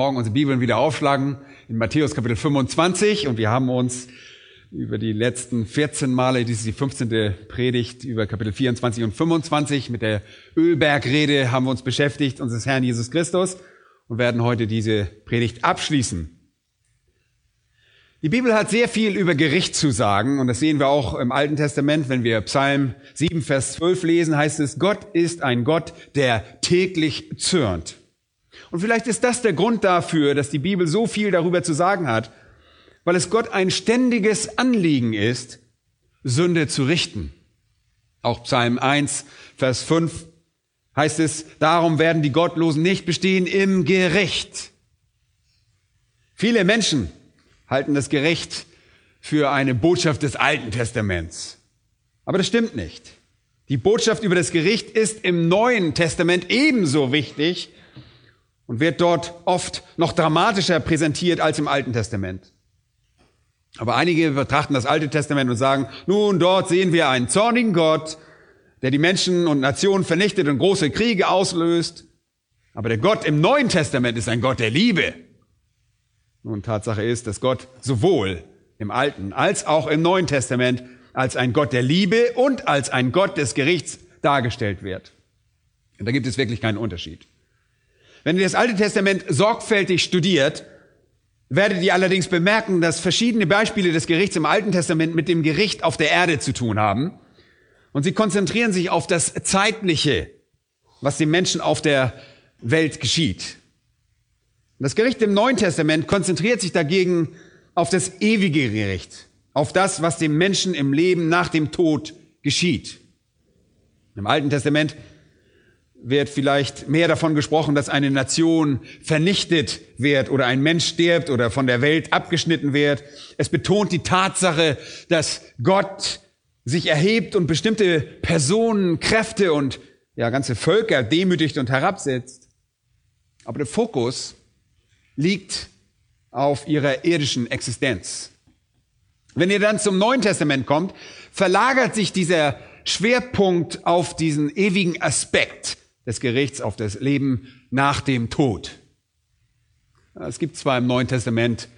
Morgen unsere Bibeln wieder aufschlagen in Matthäus Kapitel 25 und wir haben uns über die letzten 14 Male, dies ist die 15. Predigt über Kapitel 24 und 25 mit der Ölbergrede haben wir uns beschäftigt, unseres Herrn Jesus Christus und werden heute diese Predigt abschließen. Die Bibel hat sehr viel über Gericht zu sagen und das sehen wir auch im Alten Testament, wenn wir Psalm 7, Vers 12 lesen, heißt es, Gott ist ein Gott, der täglich zürnt. Und vielleicht ist das der Grund dafür, dass die Bibel so viel darüber zu sagen hat, weil es Gott ein ständiges Anliegen ist, Sünde zu richten. Auch Psalm 1, Vers 5 heißt es, darum werden die Gottlosen nicht bestehen im Gericht. Viele Menschen halten das Gericht für eine Botschaft des Alten Testaments. Aber das stimmt nicht. Die Botschaft über das Gericht ist im Neuen Testament ebenso wichtig und wird dort oft noch dramatischer präsentiert als im Alten Testament. Aber einige betrachten das Alte Testament und sagen, nun, dort sehen wir einen zornigen Gott, der die Menschen und Nationen vernichtet und große Kriege auslöst. Aber der Gott im Neuen Testament ist ein Gott der Liebe. Nun, Tatsache ist, dass Gott sowohl im Alten als auch im Neuen Testament als ein Gott der Liebe und als ein Gott des Gerichts dargestellt wird. Und da gibt es wirklich keinen Unterschied. Wenn ihr das Alte Testament sorgfältig studiert, werdet ihr allerdings bemerken, dass verschiedene Beispiele des Gerichts im Alten Testament mit dem Gericht auf der Erde zu tun haben. Und sie konzentrieren sich auf das Zeitliche, was den Menschen auf der Welt geschieht. Das Gericht im Neuen Testament konzentriert sich dagegen auf das ewige Gericht, auf das, was dem Menschen im Leben nach dem Tod geschieht. Im Alten Testament wird vielleicht mehr davon gesprochen, dass eine Nation vernichtet wird oder ein Mensch stirbt oder von der Welt abgeschnitten wird. Es betont die Tatsache, dass Gott sich erhebt und bestimmte Personen, Kräfte und ja, ganze Völker demütigt und herabsetzt. Aber der Fokus liegt auf ihrer irdischen Existenz. Wenn ihr dann zum Neuen Testament kommt, verlagert sich dieser Schwerpunkt auf diesen ewigen Aspekt des Gerichts, auf das Leben nach dem Tod. Es gibt zwar im Neuen Testament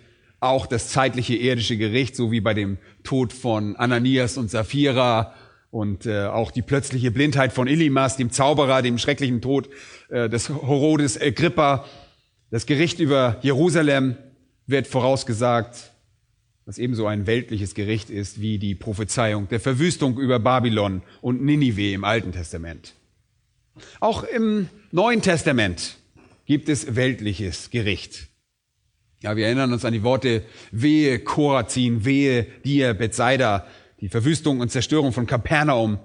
auch das zeitliche irdische Gericht, so wie bei dem Tod von Ananias und Sapphira und äh, auch die plötzliche Blindheit von Elimas, dem Zauberer, dem schrecklichen Tod äh, des Herodes Agrippa. Das Gericht über Jerusalem wird vorausgesagt, was ebenso ein weltliches Gericht ist wie die Prophezeiung der Verwüstung über Babylon und Ninive im Alten Testament. Auch im Neuen Testament gibt es weltliches Gericht. Ja, wir erinnern uns an die Worte Wehe Korazin, Wehe dir Bethsaida, die Verwüstung und Zerstörung von Kapernaum.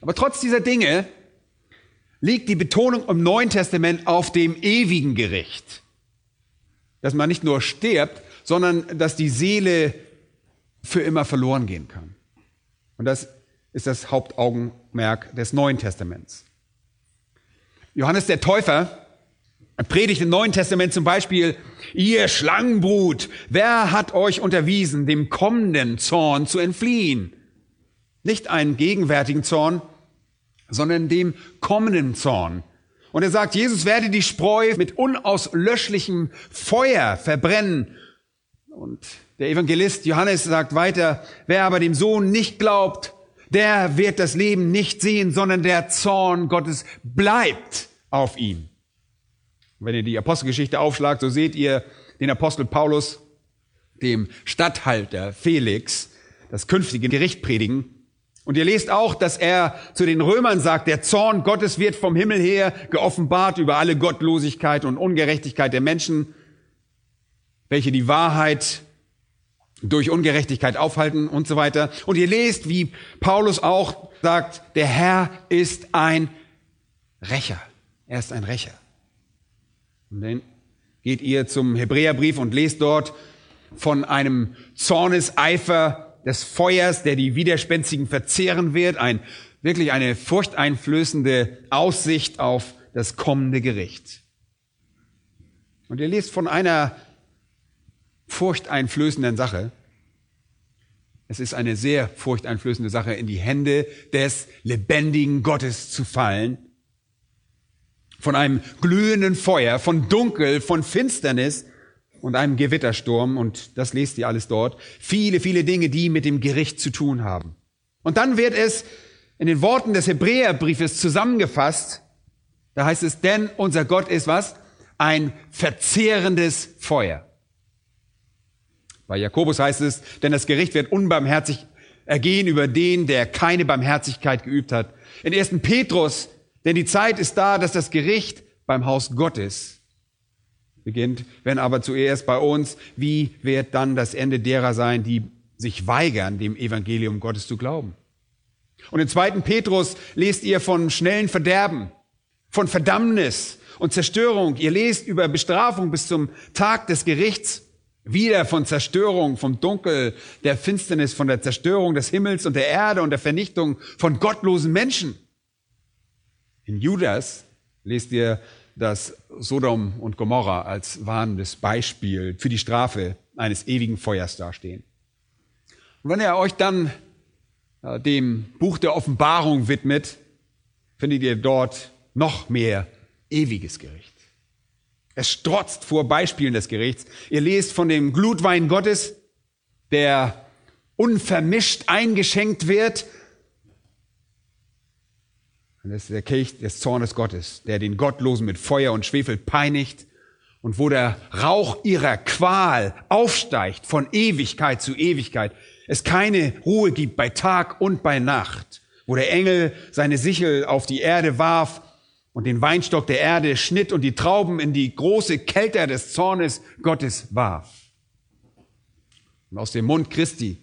Aber trotz dieser Dinge liegt die Betonung im Neuen Testament auf dem ewigen Gericht. Dass man nicht nur stirbt, sondern dass die Seele für immer verloren gehen kann. Und das ist das Hauptaugenmerk des Neuen Testaments. Johannes der Täufer predigt im Neuen Testament zum Beispiel, ihr Schlangenbrut, wer hat euch unterwiesen, dem kommenden Zorn zu entfliehen? Nicht einen gegenwärtigen Zorn, sondern dem kommenden Zorn. Und er sagt, Jesus werde die Spreu mit unauslöschlichem Feuer verbrennen. Und der Evangelist Johannes sagt weiter, wer aber dem Sohn nicht glaubt, der wird das Leben nicht sehen, sondern der Zorn Gottes bleibt auf ihm. Wenn ihr die Apostelgeschichte aufschlagt, so seht ihr den Apostel Paulus, dem Statthalter Felix, das künftige Gericht predigen. Und ihr lest auch, dass er zu den Römern sagt, der Zorn Gottes wird vom Himmel her geoffenbart über alle Gottlosigkeit und Ungerechtigkeit der Menschen, welche die Wahrheit durch Ungerechtigkeit aufhalten und so weiter. Und ihr lest, wie Paulus auch sagt, der Herr ist ein Rächer. Er ist ein Rächer. Und dann geht ihr zum Hebräerbrief und lest dort von einem Zorneseifer des Feuers, der die Widerspenstigen verzehren wird, ein, wirklich eine furchteinflößende Aussicht auf das kommende Gericht. Und ihr lest von einer furchteinflößenden Sache. Es ist eine sehr furchteinflößende Sache, in die Hände des lebendigen Gottes zu fallen. Von einem glühenden Feuer, von Dunkel, von Finsternis und einem Gewittersturm. Und das lest ihr alles dort. Viele, viele Dinge, die mit dem Gericht zu tun haben. Und dann wird es in den Worten des Hebräerbriefes zusammengefasst. Da heißt es, denn unser Gott ist was? Ein verzehrendes Feuer. Bei Jakobus heißt es, denn das Gericht wird unbarmherzig ergehen über den, der keine Barmherzigkeit geübt hat. In 1. Petrus, denn die Zeit ist da, dass das Gericht beim Haus Gottes beginnt, wenn aber zuerst bei uns, wie wird dann das Ende derer sein, die sich weigern, dem Evangelium Gottes zu glauben? Und in 2. Petrus lest ihr von schnellen Verderben, von Verdammnis und Zerstörung. Ihr lest über Bestrafung bis zum Tag des Gerichts. Wieder von Zerstörung, vom Dunkel, der Finsternis, von der Zerstörung des Himmels und der Erde und der Vernichtung von gottlosen Menschen. In Judas lest ihr, dass Sodom und Gomorra als warnendes Beispiel für die Strafe eines ewigen Feuers dastehen. Und wenn ihr euch dann äh, dem Buch der Offenbarung widmet, findet ihr dort noch mehr ewiges Gericht. Es strotzt vor Beispielen des Gerichts. Ihr lest von dem Glutwein Gottes, der unvermischt eingeschenkt wird. Und das ist der Kelch des Zornes Gottes, der den Gottlosen mit Feuer und Schwefel peinigt und wo der Rauch ihrer Qual aufsteigt von Ewigkeit zu Ewigkeit. Es keine Ruhe gibt bei Tag und bei Nacht, wo der Engel seine Sichel auf die Erde warf und den Weinstock der Erde schnitt und die Trauben in die große Kälte des Zornes Gottes warf. Und aus dem Mund Christi,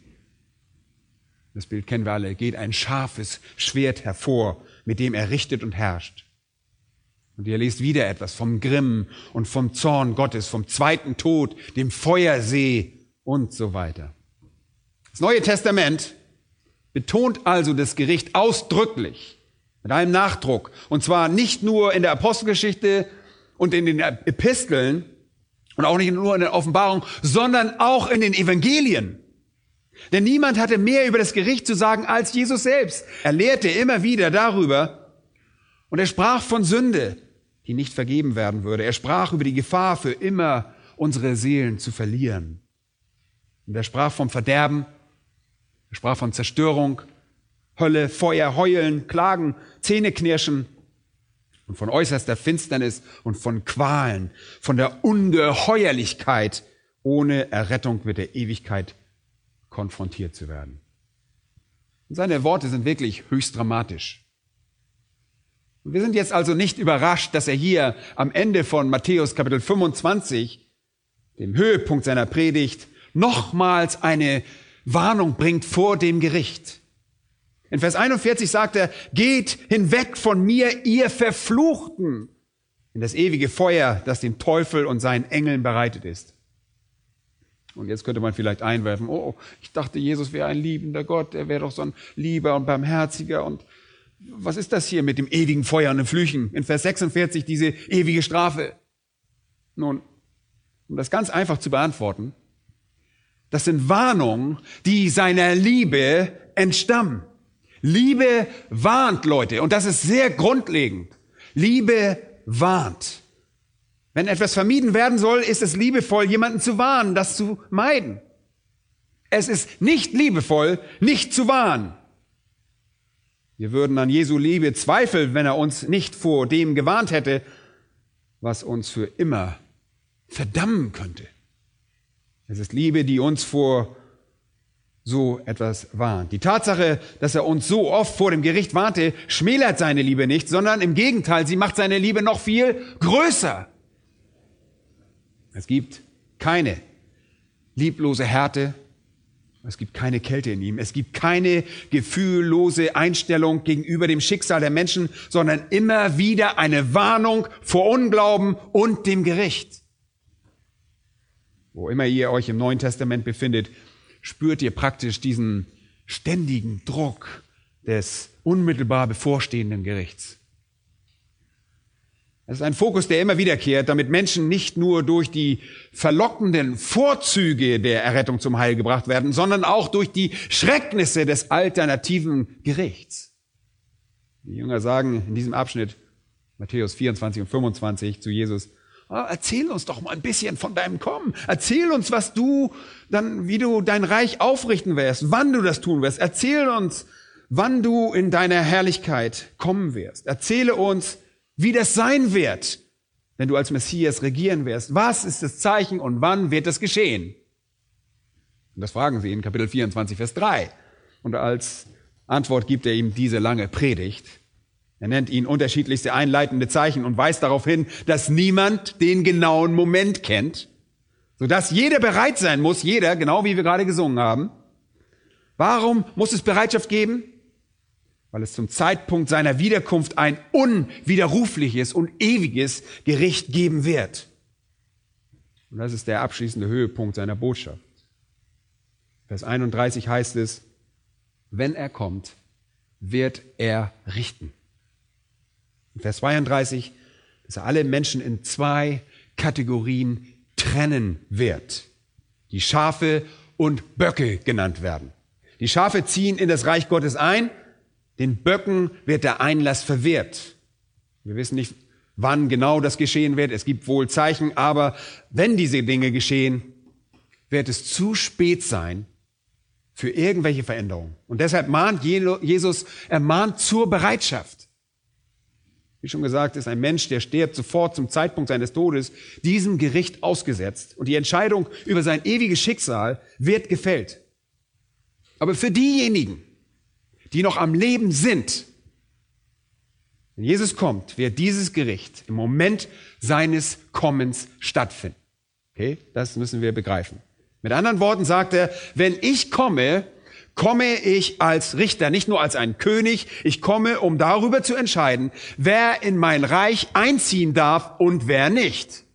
das Bild kennen wir alle, geht ein scharfes Schwert hervor, mit dem er richtet und herrscht. Und ihr lest wieder etwas vom Grimm und vom Zorn Gottes, vom zweiten Tod, dem Feuersee und so weiter. Das Neue Testament betont also das Gericht ausdrücklich mit einem Nachdruck. Und zwar nicht nur in der Apostelgeschichte und in den Episteln und auch nicht nur in der Offenbarung, sondern auch in den Evangelien. Denn niemand hatte mehr über das Gericht zu sagen als Jesus selbst. Er lehrte immer wieder darüber und er sprach von Sünde, die nicht vergeben werden würde. Er sprach über die Gefahr für immer unsere Seelen zu verlieren. Und er sprach vom Verderben, er sprach von Zerstörung, Hölle, Feuer, Heulen, Klagen, Zähneknirschen und von äußerster Finsternis und von Qualen, von der Ungeheuerlichkeit, ohne Errettung mit der Ewigkeit konfrontiert zu werden. Und seine Worte sind wirklich höchst dramatisch. Und wir sind jetzt also nicht überrascht, dass er hier am Ende von Matthäus Kapitel 25, dem Höhepunkt seiner Predigt, nochmals eine Warnung bringt vor dem Gericht. In Vers 41 sagt er, geht hinweg von mir, ihr Verfluchten, in das ewige Feuer, das dem Teufel und seinen Engeln bereitet ist. Und jetzt könnte man vielleicht einwerfen, oh, ich dachte, Jesus wäre ein liebender Gott, er wäre doch so ein lieber und barmherziger. Und was ist das hier mit dem ewigen Feuer und den Flüchen? In Vers 46 diese ewige Strafe. Nun, um das ganz einfach zu beantworten, das sind Warnungen, die seiner Liebe entstammen. Liebe warnt, Leute, und das ist sehr grundlegend. Liebe warnt. Wenn etwas vermieden werden soll, ist es liebevoll, jemanden zu warnen, das zu meiden. Es ist nicht liebevoll, nicht zu warnen. Wir würden an Jesu Liebe zweifeln, wenn er uns nicht vor dem gewarnt hätte, was uns für immer verdammen könnte. Es ist Liebe, die uns vor so etwas warnt. Die Tatsache, dass er uns so oft vor dem Gericht warnte, schmälert seine Liebe nicht, sondern im Gegenteil, sie macht seine Liebe noch viel größer. Es gibt keine lieblose Härte, es gibt keine Kälte in ihm, es gibt keine gefühllose Einstellung gegenüber dem Schicksal der Menschen, sondern immer wieder eine Warnung vor Unglauben und dem Gericht. wo immer ihr euch im Neuen Testament befindet, spürt ihr praktisch diesen ständigen Druck des unmittelbar bevorstehenden Gerichts. Es ist ein Fokus, der immer wiederkehrt, damit Menschen nicht nur durch die verlockenden Vorzüge der Errettung zum Heil gebracht werden, sondern auch durch die Schrecknisse des alternativen Gerichts. Die Jünger sagen in diesem Abschnitt, Matthäus 24 und 25 zu Jesus, erzähl uns doch mal ein bisschen von deinem Kommen. Erzähl uns, was du dann, wie du dein Reich aufrichten wirst, wann du das tun wirst. Erzähl uns, wann du in deiner Herrlichkeit kommen wirst. Erzähle uns, wie das sein wird, wenn du als Messias regieren wirst. Was ist das Zeichen und wann wird das geschehen? Und das fragen sie in Kapitel 24, Vers 3. Und als Antwort gibt er ihm diese lange Predigt. Er nennt ihn unterschiedlichste einleitende Zeichen und weist darauf hin, dass niemand den genauen Moment kennt, sodass jeder bereit sein muss, jeder, genau wie wir gerade gesungen haben. Warum muss es Bereitschaft geben? weil es zum Zeitpunkt seiner Wiederkunft ein unwiderrufliches und ewiges Gericht geben wird. Und das ist der abschließende Höhepunkt seiner Botschaft. Vers 31 heißt es, wenn er kommt, wird er richten. In Vers 32, dass er alle Menschen in zwei Kategorien trennen wird. Die Schafe und Böcke genannt werden. Die Schafe ziehen in das Reich Gottes ein den Böcken wird der Einlass verwehrt. Wir wissen nicht, wann genau das geschehen wird. Es gibt wohl Zeichen, aber wenn diese Dinge geschehen, wird es zu spät sein für irgendwelche Veränderungen. Und deshalb mahnt Jesus, er mahnt zur Bereitschaft. Wie schon gesagt, ist ein Mensch, der stirbt sofort zum Zeitpunkt seines Todes, diesem Gericht ausgesetzt. Und die Entscheidung über sein ewiges Schicksal wird gefällt. Aber für diejenigen, die noch am Leben sind. Wenn Jesus kommt, wird dieses Gericht im Moment seines Kommens stattfinden. Okay, das müssen wir begreifen. Mit anderen Worten sagt er, wenn ich komme, komme ich als Richter, nicht nur als ein König, ich komme, um darüber zu entscheiden, wer in mein Reich einziehen darf und wer nicht.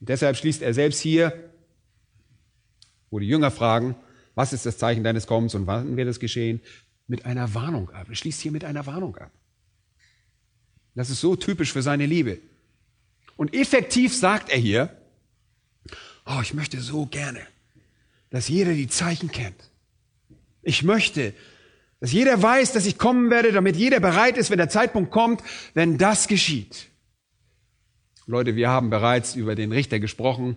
Und deshalb schließt er selbst hier, wo die Jünger fragen, was ist das Zeichen deines Kommens und wann wird es geschehen? Mit einer Warnung ab. Er schließt hier mit einer Warnung ab. Das ist so typisch für seine Liebe. Und effektiv sagt er hier, oh, ich möchte so gerne, dass jeder die Zeichen kennt. Ich möchte, dass jeder weiß, dass ich kommen werde, damit jeder bereit ist, wenn der Zeitpunkt kommt, wenn das geschieht. Leute, wir haben bereits über den Richter gesprochen,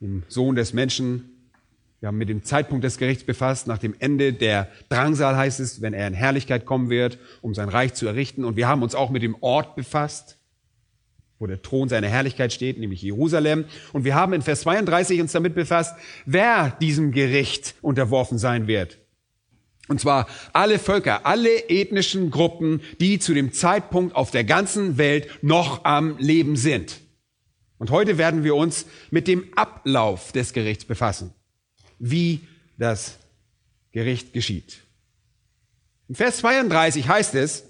den Sohn des Menschen, wir haben mit dem Zeitpunkt des Gerichts befasst, nach dem Ende der Drangsal heißt es, wenn er in Herrlichkeit kommen wird, um sein Reich zu errichten. Und wir haben uns auch mit dem Ort befasst, wo der Thron seiner Herrlichkeit steht, nämlich Jerusalem. Und wir haben in Vers 32 uns damit befasst, wer diesem Gericht unterworfen sein wird. Und zwar alle Völker, alle ethnischen Gruppen, die zu dem Zeitpunkt auf der ganzen Welt noch am Leben sind. Und heute werden wir uns mit dem Ablauf des Gerichts befassen wie das Gericht geschieht. In Vers 32 heißt es,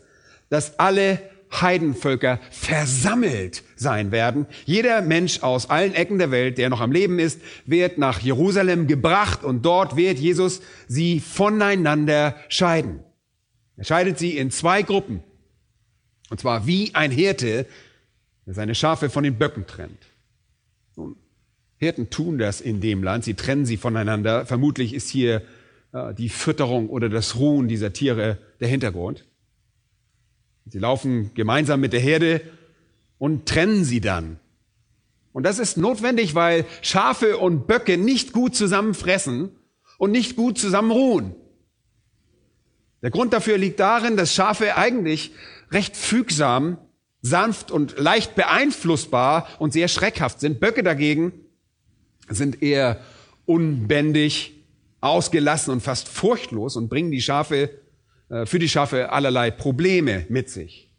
dass alle Heidenvölker versammelt sein werden. Jeder Mensch aus allen Ecken der Welt, der noch am Leben ist, wird nach Jerusalem gebracht und dort wird Jesus sie voneinander scheiden. Er scheidet sie in zwei Gruppen. Und zwar wie ein Hirte, der seine Schafe von den Böcken trennt. Nun, Hirten tun das in dem Land, sie trennen sie voneinander. Vermutlich ist hier äh, die Fütterung oder das Ruhen dieser Tiere der Hintergrund. Sie laufen gemeinsam mit der Herde und trennen sie dann. Und das ist notwendig, weil Schafe und Böcke nicht gut zusammen fressen und nicht gut zusammen ruhen. Der Grund dafür liegt darin, dass Schafe eigentlich recht fügsam, sanft und leicht beeinflussbar und sehr schreckhaft sind. Böcke dagegen sind eher unbändig, ausgelassen und fast furchtlos und bringen die Schafe, für die Schafe allerlei Probleme mit sich.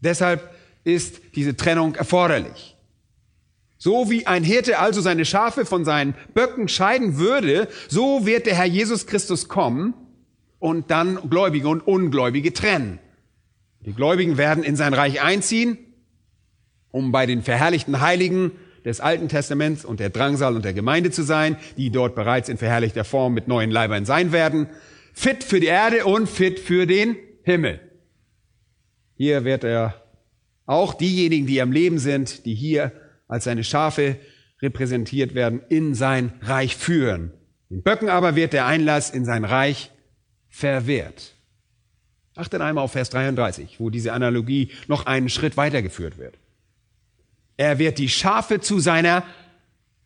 Deshalb ist diese Trennung erforderlich. So wie ein Hirte also seine Schafe von seinen Böcken scheiden würde, so wird der Herr Jesus Christus kommen und dann Gläubige und Ungläubige trennen. Die Gläubigen werden in sein Reich einziehen, um bei den verherrlichten Heiligen des Alten Testaments und der Drangsal und der Gemeinde zu sein, die dort bereits in verherrlichter Form mit neuen Leibern sein werden. Fit für die Erde und fit für den Himmel. Hier wird er auch diejenigen, die am Leben sind, die hier als seine Schafe repräsentiert werden, in sein Reich führen. Den Böcken aber wird der Einlass in sein Reich verwehrt. Achtet einmal auf Vers 33, wo diese Analogie noch einen Schritt weitergeführt wird. Er wird die Schafe zu seiner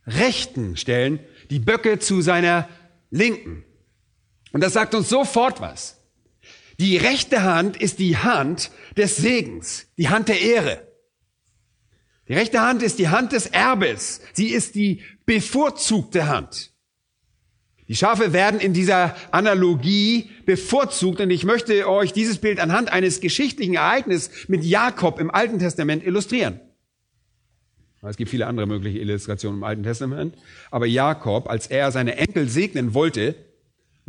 Rechten stellen, die Böcke zu seiner Linken. Und das sagt uns sofort was. Die rechte Hand ist die Hand des Segens, die Hand der Ehre. Die rechte Hand ist die Hand des Erbes. Sie ist die bevorzugte Hand. Die Schafe werden in dieser Analogie bevorzugt und ich möchte euch dieses Bild anhand eines geschichtlichen Ereignisses mit Jakob im Alten Testament illustrieren. Es gibt viele andere mögliche Illustrationen im Alten Testament, aber Jakob, als er seine Enkel segnen wollte,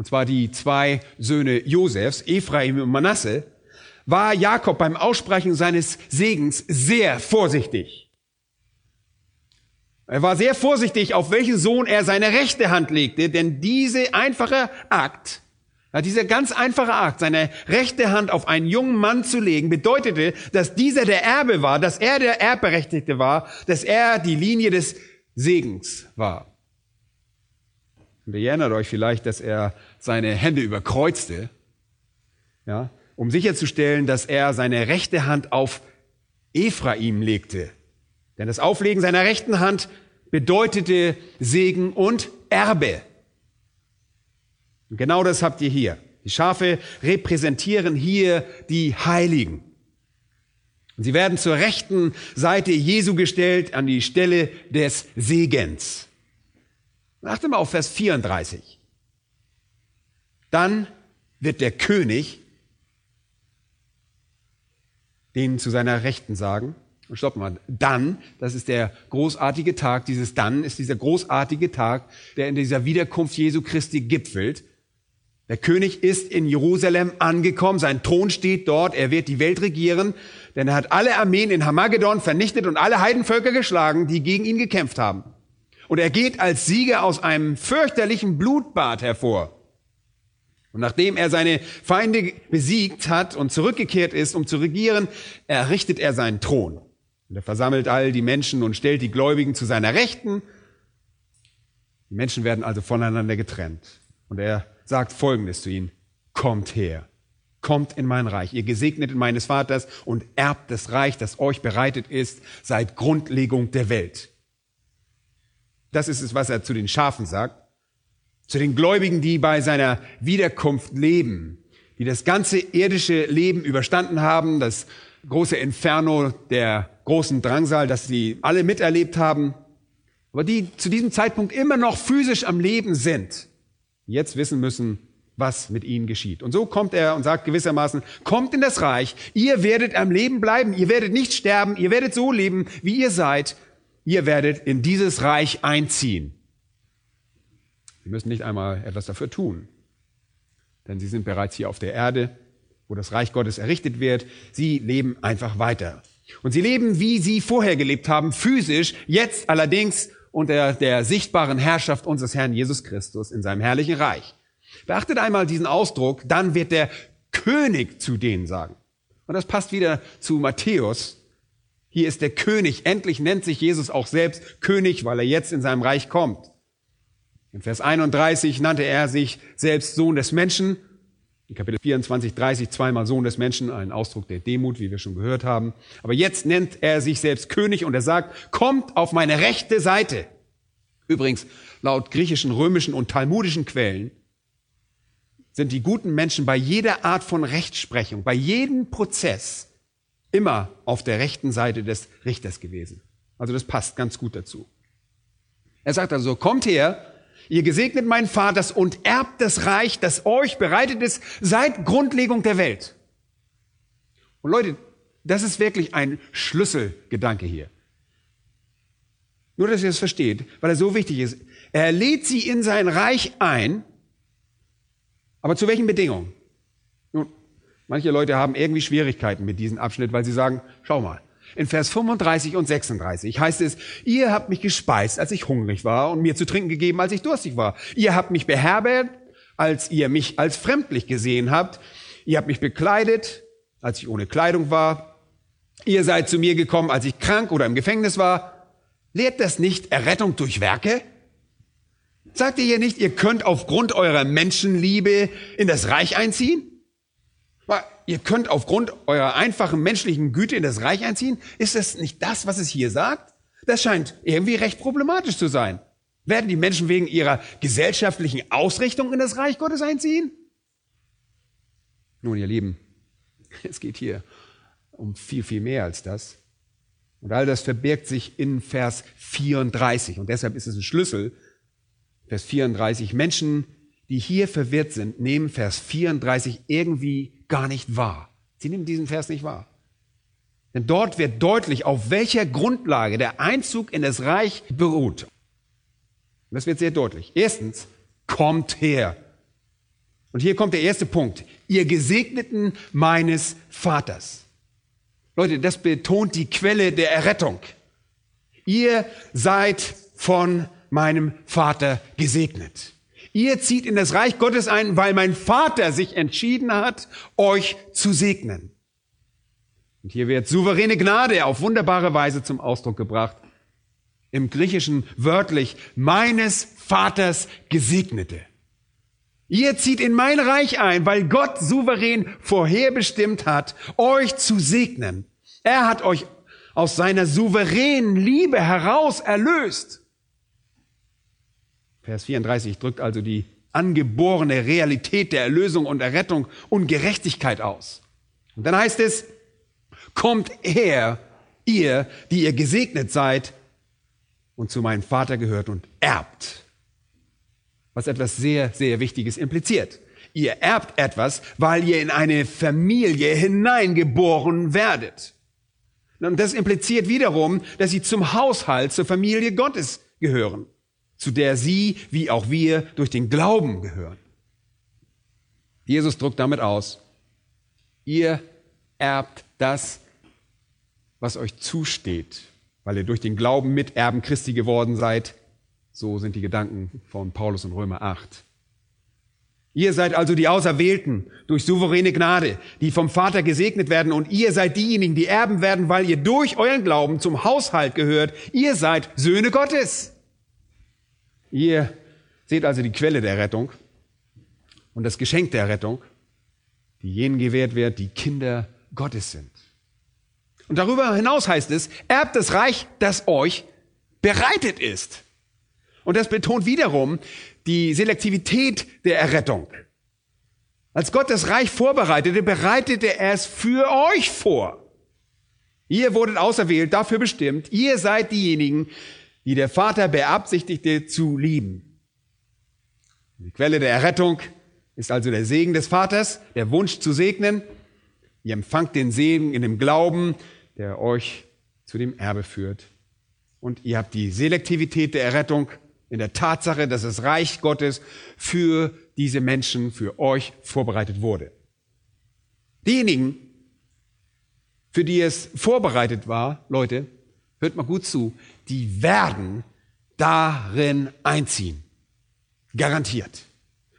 und zwar die zwei Söhne Josefs, Ephraim und Manasse, war Jakob beim Aussprechen seines Segens sehr vorsichtig. Er war sehr vorsichtig, auf welchen Sohn er seine rechte Hand legte, denn diese einfache Akt, dieser ganz einfache Akt, seine rechte Hand auf einen jungen Mann zu legen, bedeutete, dass dieser der Erbe war, dass er der Erbberechtigte war, dass er die Linie des Segens war. Und ihr erinnert euch vielleicht, dass er seine Hände überkreuzte, ja, um sicherzustellen, dass er seine rechte Hand auf Ephraim legte. Denn das Auflegen seiner rechten Hand bedeutete Segen und Erbe. Und genau das habt ihr hier. Die Schafe repräsentieren hier die Heiligen. Und sie werden zur rechten Seite Jesu gestellt, an die Stelle des Segens. Achte mal auf Vers 34. Dann wird der König denen zu seiner Rechten sagen, stopp mal, dann, das ist der großartige Tag, dieses dann ist dieser großartige Tag, der in dieser Wiederkunft Jesu Christi gipfelt. Der König ist in Jerusalem angekommen, sein Thron steht dort, er wird die Welt regieren, denn er hat alle Armeen in Hamagedon vernichtet und alle Heidenvölker geschlagen, die gegen ihn gekämpft haben. Und er geht als Sieger aus einem fürchterlichen Blutbad hervor. Und nachdem er seine Feinde besiegt hat und zurückgekehrt ist, um zu regieren, errichtet er seinen Thron. Und er versammelt all die Menschen und stellt die Gläubigen zu seiner Rechten. Die Menschen werden also voneinander getrennt. Und er sagt Folgendes zu ihnen. Kommt her. Kommt in mein Reich. Ihr Gesegneten meines Vaters und erbt das Reich, das euch bereitet ist, seit Grundlegung der Welt. Das ist es, was er zu den Schafen sagt. Zu den Gläubigen, die bei seiner Wiederkunft leben, die das ganze irdische Leben überstanden haben, das große Inferno der großen Drangsal, das sie alle miterlebt haben, aber die zu diesem Zeitpunkt immer noch physisch am Leben sind, jetzt wissen müssen, was mit ihnen geschieht. Und so kommt er und sagt gewissermaßen, kommt in das Reich, ihr werdet am Leben bleiben, ihr werdet nicht sterben, ihr werdet so leben, wie ihr seid, ihr werdet in dieses Reich einziehen. Sie müssen nicht einmal etwas dafür tun, denn sie sind bereits hier auf der Erde, wo das Reich Gottes errichtet wird. Sie leben einfach weiter. Und sie leben, wie sie vorher gelebt haben, physisch, jetzt allerdings unter der sichtbaren Herrschaft unseres Herrn Jesus Christus in seinem herrlichen Reich. Beachtet einmal diesen Ausdruck, dann wird der König zu denen sagen. Und das passt wieder zu Matthäus. Hier ist der König. Endlich nennt sich Jesus auch selbst König, weil er jetzt in seinem Reich kommt. In Vers 31 nannte er sich selbst Sohn des Menschen in Kapitel 24, 30 zweimal Sohn des Menschen, ein Ausdruck der Demut, wie wir schon gehört haben. Aber jetzt nennt er sich selbst König und er sagt, kommt auf meine rechte Seite. Übrigens, laut griechischen, römischen und talmudischen Quellen sind die guten Menschen bei jeder Art von Rechtsprechung, bei jedem Prozess immer auf der rechten Seite des Richters gewesen. Also das passt ganz gut dazu. Er sagt also, kommt her, Ihr gesegnet meinen Vaters und erbt das Reich, das euch bereitet ist seit Grundlegung der Welt. Und Leute, das ist wirklich ein Schlüsselgedanke hier. Nur, dass ihr es versteht, weil er so wichtig ist. Er lädt sie in sein Reich ein, aber zu welchen Bedingungen? Manche Leute haben irgendwie Schwierigkeiten mit diesem Abschnitt, weil sie sagen, schau mal, In Vers 35 und 36 heißt es, ihr habt mich gespeist, als ich hungrig war und mir zu trinken gegeben, als ich durstig war. Ihr habt mich beherbergt, als ihr mich als fremdlich gesehen habt. Ihr habt mich bekleidet, als ich ohne Kleidung war. Ihr seid zu mir gekommen, als ich krank oder im Gefängnis war. Lehrt das nicht Errettung durch Werke? Sagt ihr hier nicht, ihr könnt aufgrund eurer Menschenliebe in das Reich einziehen? Ihr könnt aufgrund eurer einfachen menschlichen Güte in das Reich einziehen? Ist das nicht das, was es hier sagt? Das scheint irgendwie recht problematisch zu sein. Werden die Menschen wegen ihrer gesellschaftlichen Ausrichtung in das Reich Gottes einziehen? Nun, ihr Lieben, es geht hier um viel, viel mehr als das. Und all das verbirgt sich in Vers 34. Und deshalb ist es ein Schlüssel. Vers 34. Menschen, die hier verwirrt sind, nehmen Vers 34 irgendwie gar nicht wahr. Sie nehmen diesen Vers nicht wahr. Denn dort wird deutlich, auf welcher Grundlage der Einzug in das Reich beruht. Das wird sehr deutlich. Erstens, kommt her. Und hier kommt der erste Punkt. Ihr Gesegneten meines Vaters. Leute, das betont die Quelle der Errettung. Ihr seid von meinem Vater gesegnet. Ihr zieht in das Reich Gottes ein, weil mein Vater sich entschieden hat, euch zu segnen. Und hier wird souveräne Gnade auf wunderbare Weise zum Ausdruck gebracht im Griechischen wörtlich meines Vaters Gesegnete. Ihr zieht in mein Reich ein, weil Gott souverän vorherbestimmt hat, euch zu segnen. Er hat euch aus seiner souveränen Liebe heraus erlöst. Vers 34 drückt also die angeborene Realität der Erlösung und Errettung und Gerechtigkeit aus. Und dann heißt es, kommt her, ihr, die ihr gesegnet seid, und zu meinem Vater gehört und erbt. Was etwas sehr, sehr Wichtiges impliziert. Ihr erbt etwas, weil ihr in eine Familie hineingeboren werdet. Und das impliziert wiederum, dass sie zum Haushalt, zur Familie Gottes gehören, zu der sie, wie auch wir, durch den Glauben gehören. Jesus drückt damit aus, ihr erbt das, was euch zusteht weil ihr durch den Glauben Miterben Christi geworden seid. So sind die Gedanken von Paulus in Römer 8. Ihr seid also die Auserwählten durch souveräne Gnade, die vom Vater gesegnet werden und ihr seid diejenigen, die erben werden, weil ihr durch euren Glauben zum Haushalt gehört. Ihr seid Söhne Gottes. Ihr seht also die Quelle der Rettung und das Geschenk der Rettung, die jenen gewährt wird, die Kinder Gottes sind. Und darüber hinaus heißt es, erbt das Reich, das euch bereitet ist. Und das betont wiederum die Selektivität der Errettung. Als Gott das Reich vorbereitete, bereitete er es für euch vor. Ihr wurdet auserwählt, dafür bestimmt. Ihr seid diejenigen, die der Vater beabsichtigte zu lieben. Die Quelle der Errettung ist also der Segen des Vaters, der Wunsch zu segnen. Ihr empfangt den Segen in dem Glauben, der euch zu dem Erbe führt. Und ihr habt die Selektivität der Errettung in der Tatsache, dass das Reich Gottes für diese Menschen, für euch vorbereitet wurde. Diejenigen, für die es vorbereitet war, Leute, hört mal gut zu, die werden darin einziehen. Garantiert.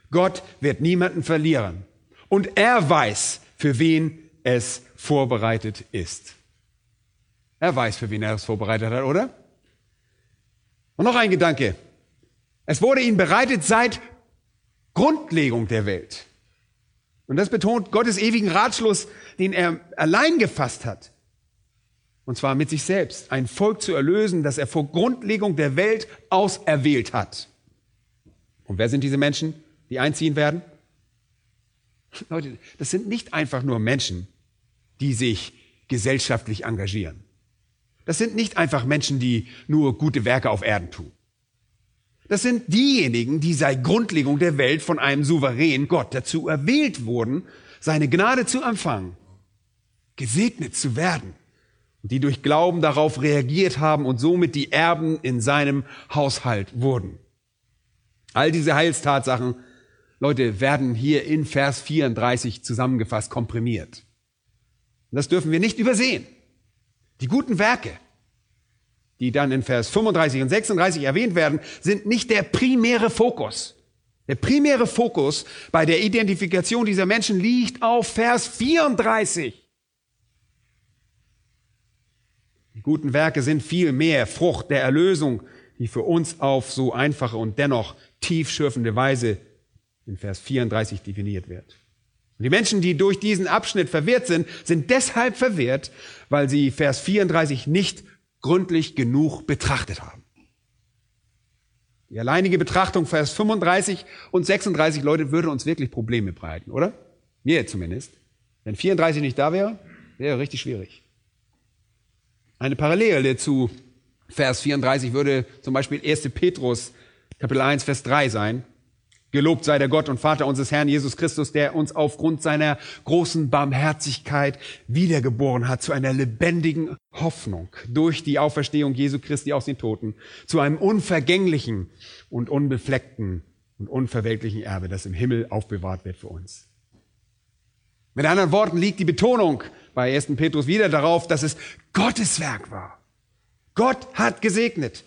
Gott wird niemanden verlieren. Und er weiß, für wen es vorbereitet ist. Er weiß, für wen er es vorbereitet hat, oder? Und noch ein Gedanke. Es wurde ihnen bereitet seit Grundlegung der Welt. Und das betont Gottes ewigen Ratschluss, den er allein gefasst hat. Und zwar mit sich selbst, ein Volk zu erlösen, das er vor Grundlegung der Welt auserwählt hat. Und wer sind diese Menschen, die einziehen werden? Leute, das sind nicht einfach nur Menschen, die sich gesellschaftlich engagieren. Das sind nicht einfach Menschen, die nur gute Werke auf Erden tun. Das sind diejenigen, die seit Grundlegung der Welt von einem souveränen Gott dazu erwählt wurden, seine Gnade zu empfangen, gesegnet zu werden, die durch Glauben darauf reagiert haben und somit die Erben in seinem Haushalt wurden. All diese Heilstatsachen, Leute, werden hier in Vers 34 zusammengefasst, komprimiert. Und das dürfen wir nicht übersehen. Die guten Werke, die dann in Vers 35 und 36 erwähnt werden, sind nicht der primäre Fokus. Der primäre Fokus bei der Identifikation dieser Menschen liegt auf Vers 34. Die guten Werke sind viel mehr Frucht der Erlösung, die für uns auf so einfache und dennoch tiefschürfende Weise in Vers 34 definiert wird. Und die Menschen, die durch diesen Abschnitt verwirrt sind, sind deshalb verwirrt, weil sie Vers 34 nicht gründlich genug betrachtet haben. Die alleinige Betrachtung Vers 35 und 36 Leute würde uns wirklich Probleme bereiten, oder? Mir zumindest. Wenn 34 nicht da wäre, wäre richtig schwierig. Eine Parallele zu Vers 34 würde zum Beispiel 1. Petrus Kapitel 1 Vers 3 sein. Gelobt sei der Gott und Vater unseres Herrn Jesus Christus, der uns aufgrund seiner großen Barmherzigkeit wiedergeboren hat zu einer lebendigen Hoffnung durch die Auferstehung Jesu Christi aus den Toten, zu einem unvergänglichen und unbefleckten und unverweltlichen Erbe, das im Himmel aufbewahrt wird für uns. Mit anderen Worten liegt die Betonung bei 1. Petrus wieder darauf, dass es Gottes Werk war. Gott hat gesegnet,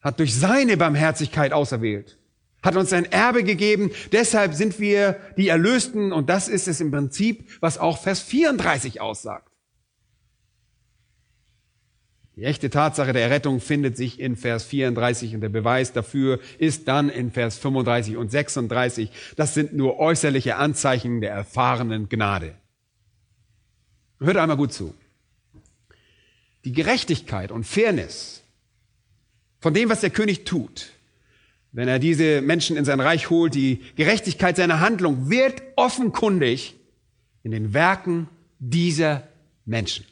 hat durch seine Barmherzigkeit auserwählt hat uns ein Erbe gegeben. Deshalb sind wir die Erlösten und das ist es im Prinzip, was auch Vers 34 aussagt. Die echte Tatsache der Errettung findet sich in Vers 34 und der Beweis dafür ist dann in Vers 35 und 36. Das sind nur äußerliche Anzeichen der erfahrenen Gnade. Hört einmal gut zu. Die Gerechtigkeit und Fairness von dem, was der König tut, wenn er diese Menschen in sein Reich holt, die Gerechtigkeit seiner Handlung wird offenkundig in den Werken dieser Menschen.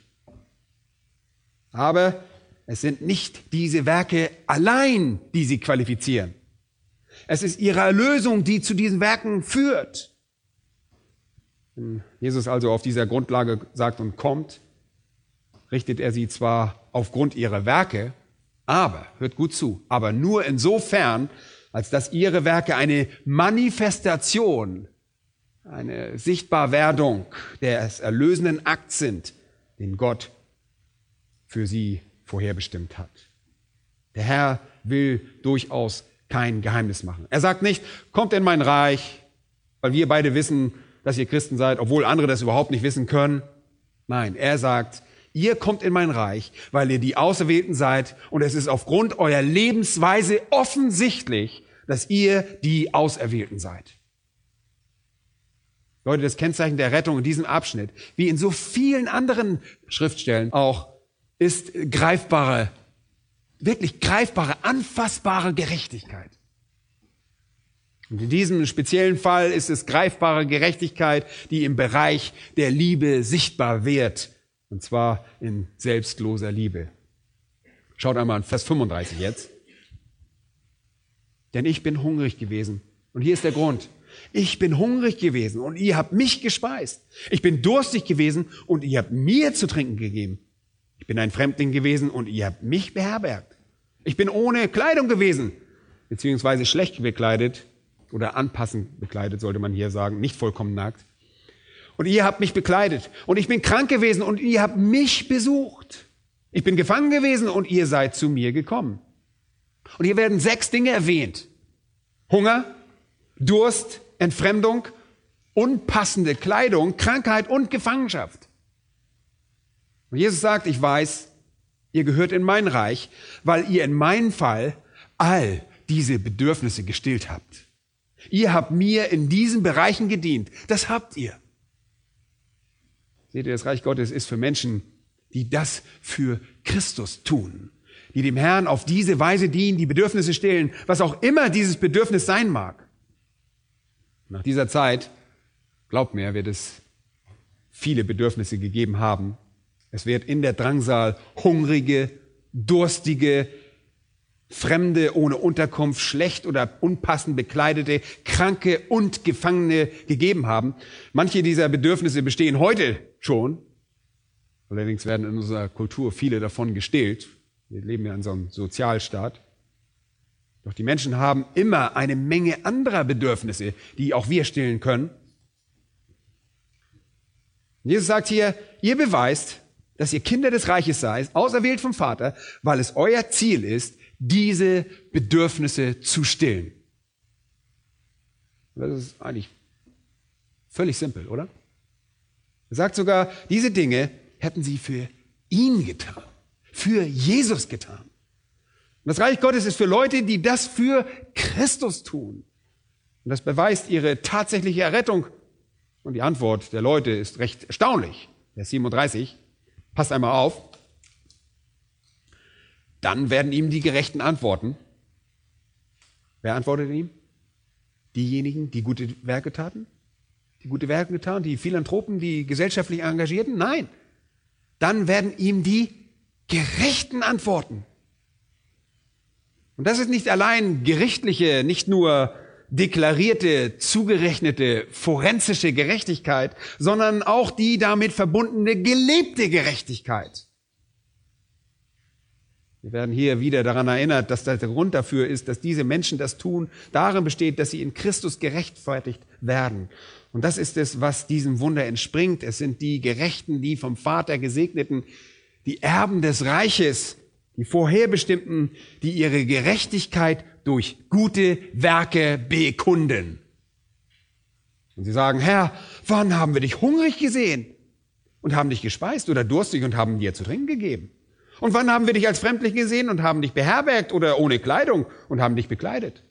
Aber es sind nicht diese Werke allein, die sie qualifizieren. Es ist ihre Erlösung, die zu diesen Werken führt. Wenn Jesus also auf dieser Grundlage sagt und kommt, richtet er sie zwar aufgrund ihrer Werke, aber, hört gut zu, aber nur insofern, als dass ihre Werke eine Manifestation, eine Sichtbarwerdung des erlösenden Akts sind, den Gott für sie vorherbestimmt hat. Der Herr will durchaus kein Geheimnis machen. Er sagt nicht, kommt in mein Reich, weil wir beide wissen, dass ihr Christen seid, obwohl andere das überhaupt nicht wissen können. Nein, er sagt, Ihr kommt in mein Reich, weil ihr die Auserwählten seid und es ist aufgrund eurer Lebensweise offensichtlich, dass ihr die Auserwählten seid. Leute, das Kennzeichen der Rettung in diesem Abschnitt, wie in so vielen anderen Schriftstellen auch, ist greifbare, wirklich greifbare, anfassbare Gerechtigkeit. Und in diesem speziellen Fall ist es greifbare Gerechtigkeit, die im Bereich der Liebe sichtbar wird und zwar in selbstloser Liebe. Schaut einmal an Vers 35 jetzt. Denn ich bin hungrig gewesen. Und hier ist der Grund. Ich bin hungrig gewesen und ihr habt mich gespeist. Ich bin durstig gewesen und ihr habt mir zu trinken gegeben. Ich bin ein Fremdling gewesen und ihr habt mich beherbergt. Ich bin ohne Kleidung gewesen, beziehungsweise schlecht bekleidet oder anpassend bekleidet, sollte man hier sagen, nicht vollkommen nackt. Und ihr habt mich bekleidet. Und ich bin krank gewesen und ihr habt mich besucht. Ich bin gefangen gewesen und ihr seid zu mir gekommen. Und hier werden sechs Dinge erwähnt. Hunger, Durst, Entfremdung, unpassende Kleidung, Krankheit und Gefangenschaft. Und Jesus sagt, ich weiß, ihr gehört in mein Reich, weil ihr in meinem Fall all diese Bedürfnisse gestillt habt. Ihr habt mir in diesen Bereichen gedient. Das habt ihr. Seht ihr, das Reich Gottes ist für Menschen, die das für Christus tun, die dem Herrn auf diese Weise dienen, die Bedürfnisse stillen, was auch immer dieses Bedürfnis sein mag. Nach dieser Zeit, glaubt mir, wird es viele Bedürfnisse gegeben haben. Es wird in der Drangsal hungrige, durstige, Fremde ohne Unterkunft, schlecht oder unpassend bekleidete, Kranke und Gefangene gegeben haben. Manche dieser Bedürfnisse bestehen heute schon. Allerdings werden in unserer Kultur viele davon gestillt. Wir leben ja in so einem Sozialstaat. Doch die Menschen haben immer eine Menge anderer Bedürfnisse, die auch wir stillen können. Jesus sagt hier, ihr beweist, dass ihr Kinder des Reiches seid, auserwählt vom Vater, weil es euer Ziel ist, diese Bedürfnisse zu stillen. Das ist eigentlich völlig simpel, oder? Er sagt sogar, diese Dinge hätten sie für ihn getan, für Jesus getan. Und das Reich Gottes ist für Leute, die das für Christus tun. Und das beweist ihre tatsächliche Errettung. Und die Antwort der Leute ist recht erstaunlich. Vers 37. Passt einmal auf. Dann werden ihm die Gerechten antworten. Wer antwortet ihm? Diejenigen, die gute Werke taten? Die gute Werke getan, die Philanthropen, die gesellschaftlich Engagierten? Nein. Dann werden ihm die Gerechten antworten. Und das ist nicht allein gerichtliche, nicht nur deklarierte, zugerechnete forensische Gerechtigkeit, sondern auch die damit verbundene gelebte Gerechtigkeit. Wir werden hier wieder daran erinnert, dass der Grund dafür ist, dass diese Menschen das tun, darin besteht, dass sie in Christus gerechtfertigt werden. Und das ist es, was diesem Wunder entspringt. Es sind die Gerechten, die vom Vater gesegneten, die Erben des Reiches, die Vorherbestimmten, die ihre Gerechtigkeit durch gute Werke bekunden. Und sie sagen, Herr, wann haben wir dich hungrig gesehen und haben dich gespeist oder durstig und haben dir zu trinken gegeben? Und wann haben wir dich als Fremdling gesehen und haben dich beherbergt oder ohne Kleidung und haben dich bekleidet?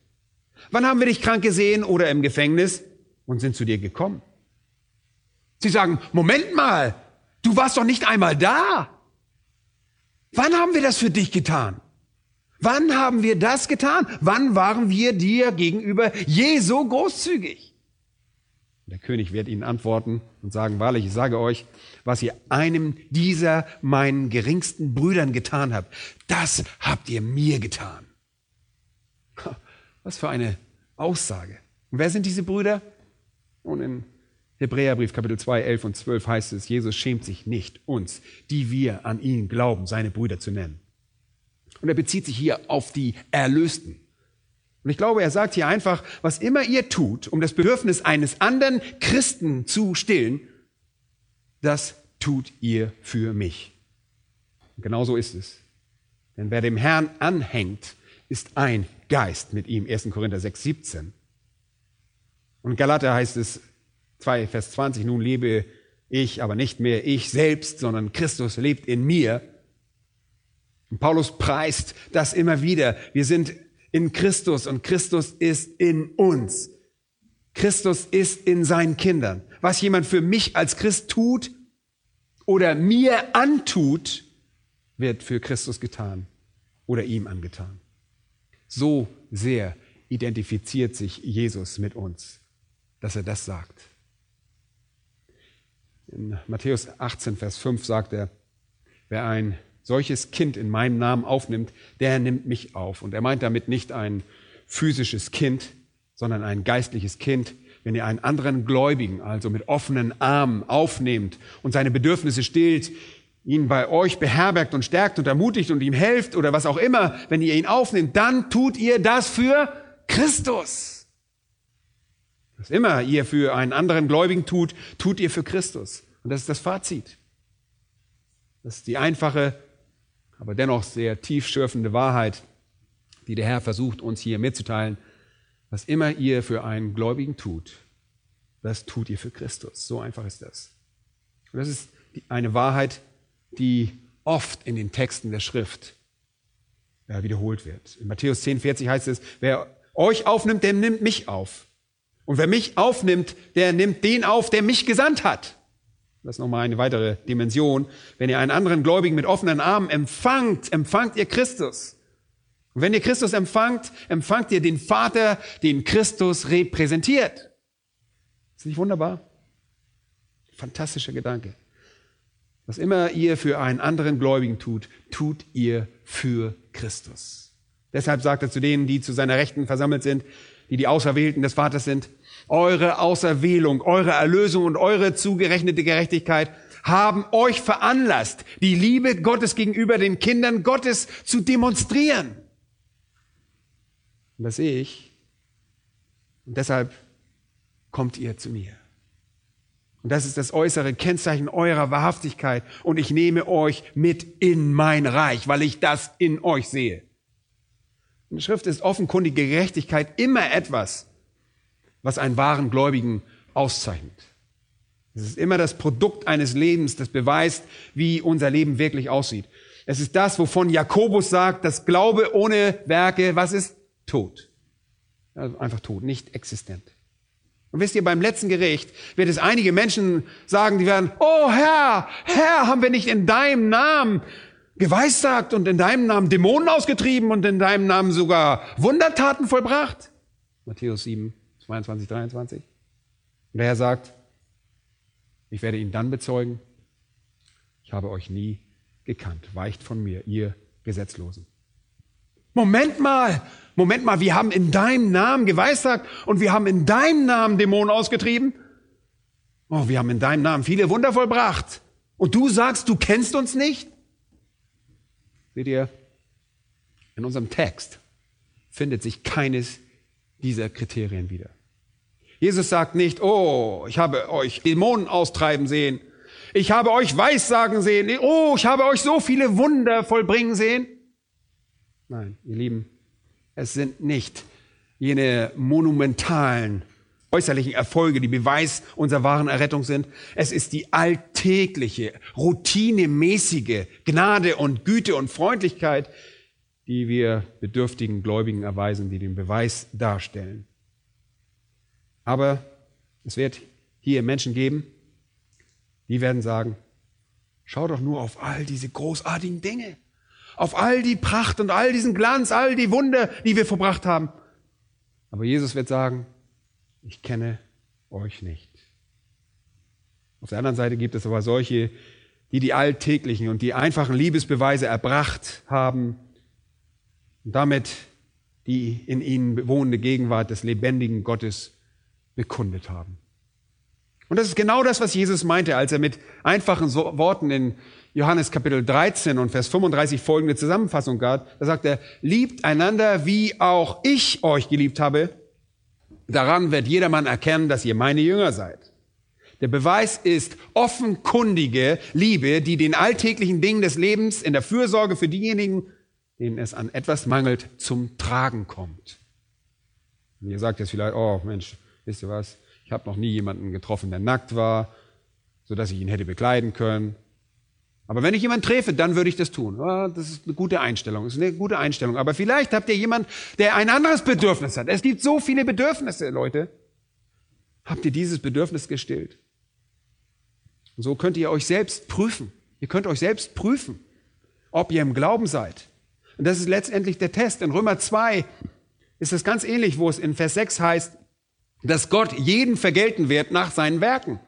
Wann haben wir dich krank gesehen oder im Gefängnis und sind zu dir gekommen? Sie sagen, Moment mal, du warst doch nicht einmal da. Wann haben wir das für dich getan? Wann haben wir das getan? Wann waren wir dir gegenüber je so großzügig? Der König wird ihnen antworten und sagen, wahrlich, ich sage euch, was ihr einem dieser meinen geringsten Brüdern getan habt, das habt ihr mir getan. Was für eine Aussage. Und wer sind diese Brüder? Und in Hebräerbrief Kapitel 2, 11 und 12 heißt es, Jesus schämt sich nicht, uns, die wir an ihn glauben, seine Brüder zu nennen. Und er bezieht sich hier auf die Erlösten. Und ich glaube, er sagt hier einfach, was immer ihr tut, um das Bedürfnis eines anderen Christen zu stillen, das tut ihr für mich. Und genau so ist es. Denn wer dem Herrn anhängt, ist ein Geist mit ihm. 1. Korinther 6, 17. Und Galater heißt es, 2, Vers 20, nun lebe ich, aber nicht mehr ich selbst, sondern Christus lebt in mir. Paulus preist das immer wieder. Wir sind in Christus und Christus ist in uns. Christus ist in seinen Kindern. Was jemand für mich als Christ tut oder mir antut, wird für Christus getan oder ihm angetan. So sehr identifiziert sich Jesus mit uns, dass er das sagt. In Matthäus 18, Vers 5 sagt er, wer ein solches Kind in meinem Namen aufnimmt, der nimmt mich auf. Und er meint damit nicht ein physisches Kind, sondern ein geistliches Kind. Wenn ihr einen anderen Gläubigen, also mit offenen Armen aufnehmt und seine Bedürfnisse stillt, ihn bei euch beherbergt und stärkt und ermutigt und ihm helft oder was auch immer, wenn ihr ihn aufnehmt, dann tut ihr das für Christus. Was immer ihr für einen anderen Gläubigen tut, tut ihr für Christus. Und das ist das Fazit. Das ist die einfache, aber dennoch sehr tiefschürfende Wahrheit, die der Herr versucht, uns hier mitzuteilen. Was immer ihr für einen Gläubigen tut, das tut ihr für Christus. So einfach ist das. Und das ist eine Wahrheit, die oft in den Texten der Schrift wiederholt wird. In Matthäus 10, 40 heißt es, wer euch aufnimmt, der nimmt mich auf. Und wer mich aufnimmt, der nimmt den auf, der mich gesandt hat. Das ist nochmal eine weitere Dimension. Wenn ihr einen anderen Gläubigen mit offenen Armen empfangt, empfangt ihr Christus. Und wenn ihr Christus empfangt, empfangt ihr den Vater, den Christus repräsentiert. Ist nicht wunderbar? Fantastischer Gedanke. Was immer ihr für einen anderen Gläubigen tut, tut ihr für Christus. Deshalb sagt er zu denen, die zu seiner Rechten versammelt sind, die die Auserwählten des Vaters sind. Eure Auserwählung, eure Erlösung und eure zugerechnete Gerechtigkeit haben euch veranlasst, die Liebe Gottes gegenüber den Kindern Gottes zu demonstrieren. Und das sehe ich. Und deshalb kommt ihr zu mir. Und das ist das äußere Kennzeichen eurer Wahrhaftigkeit. Und ich nehme euch mit in mein Reich, weil ich das in euch sehe. In der Schrift ist offenkundige Gerechtigkeit immer etwas, was einen wahren Gläubigen auszeichnet. Es ist immer das Produkt eines Lebens, das beweist, wie unser Leben wirklich aussieht. Es ist das, wovon Jakobus sagt, dass Glaube ohne Werke, was ist? Tot. Also einfach tot, nicht existent. Und wisst ihr, beim letzten Gericht wird es einige Menschen sagen, die werden, oh Herr, Herr, haben wir nicht in deinem Namen geweissagt und in deinem Namen Dämonen ausgetrieben und in deinem Namen sogar Wundertaten vollbracht? Matthäus 7, 22, 23. Und der Herr sagt, ich werde ihn dann bezeugen, ich habe euch nie gekannt. Weicht von mir, ihr Gesetzlosen. Moment mal, Moment mal, wir haben in deinem Namen geweissagt und wir haben in deinem Namen Dämonen ausgetrieben. Oh, wir haben in deinem Namen viele Wunder vollbracht. Und du sagst, du kennst uns nicht? Seht ihr, in unserem Text findet sich keines dieser Kriterien wieder. Jesus sagt nicht, oh, ich habe euch Dämonen austreiben sehen ich habe euch Weissagen sehen. Oh, ich habe euch so viele Wunder vollbringen sehen. Nein, ihr Lieben, es sind nicht jene monumentalen äußerlichen Erfolge, die Beweis unserer wahren Errettung sind. Es ist die alltägliche, routinemäßige Gnade und Güte und Freundlichkeit, die wir bedürftigen Gläubigen erweisen, die den Beweis darstellen. Aber es wird hier Menschen geben, die werden sagen, schau doch nur auf all diese großartigen Dinge, auf all die Pracht und all diesen Glanz, all die Wunder, die wir verbracht haben. Aber Jesus wird sagen, ich kenne euch nicht. Auf der anderen Seite gibt es aber solche, die die alltäglichen und die einfachen Liebesbeweise erbracht haben und damit die in ihnen bewohnende Gegenwart des lebendigen Gottes bekundet haben. Und das ist genau das, was Jesus meinte, als er mit einfachen Worten in Johannes Kapitel 13 und Vers 35 folgende Zusammenfassung gab. Da sagt er, liebt einander, wie auch ich euch geliebt habe. Daran wird jedermann erkennen, dass ihr meine Jünger seid. Der Beweis ist offenkundige Liebe, die den alltäglichen Dingen des Lebens in der Fürsorge für diejenigen, denen es an etwas mangelt, zum Tragen kommt. Und ihr sagt jetzt vielleicht, oh Mensch, wisst ihr was? Ich habe noch nie jemanden getroffen, der nackt war, sodass ich ihn hätte bekleiden können. Aber wenn ich jemanden treffe, dann würde ich das tun. das ist eine gute Einstellung. Das ist eine gute Einstellung. Aber vielleicht habt ihr jemanden, der ein anderes Bedürfnis hat. Es gibt so viele Bedürfnisse, Leute. Habt ihr dieses Bedürfnis gestillt? Und so könnt ihr euch selbst prüfen. Ihr könnt euch selbst prüfen, ob ihr im Glauben seid. Und das ist letztendlich der Test. In Römer 2 ist es ganz ähnlich, wo es in Vers 6 heißt, dass Gott jeden vergelten wird nach seinen Werken.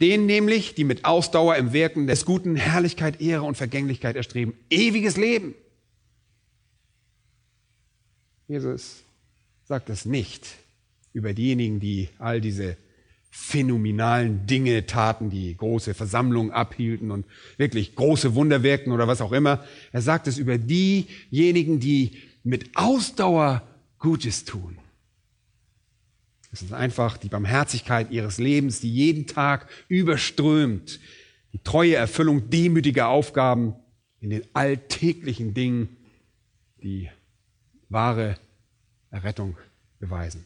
Denen nämlich, die mit Ausdauer im Wirken des Guten Herrlichkeit, Ehre und Vergänglichkeit erstreben. Ewiges Leben. Jesus sagt das nicht über diejenigen, die all diese phänomenalen Dinge taten, die große Versammlungen abhielten und wirklich große Wunder wirkten oder was auch immer. Er sagt es über diejenigen, die mit Ausdauer Gutes tun. Es ist einfach die Barmherzigkeit ihres Lebens, die jeden Tag überströmt, die treue Erfüllung demütiger Aufgaben in den alltäglichen Dingen, die wahre Errettung beweisen.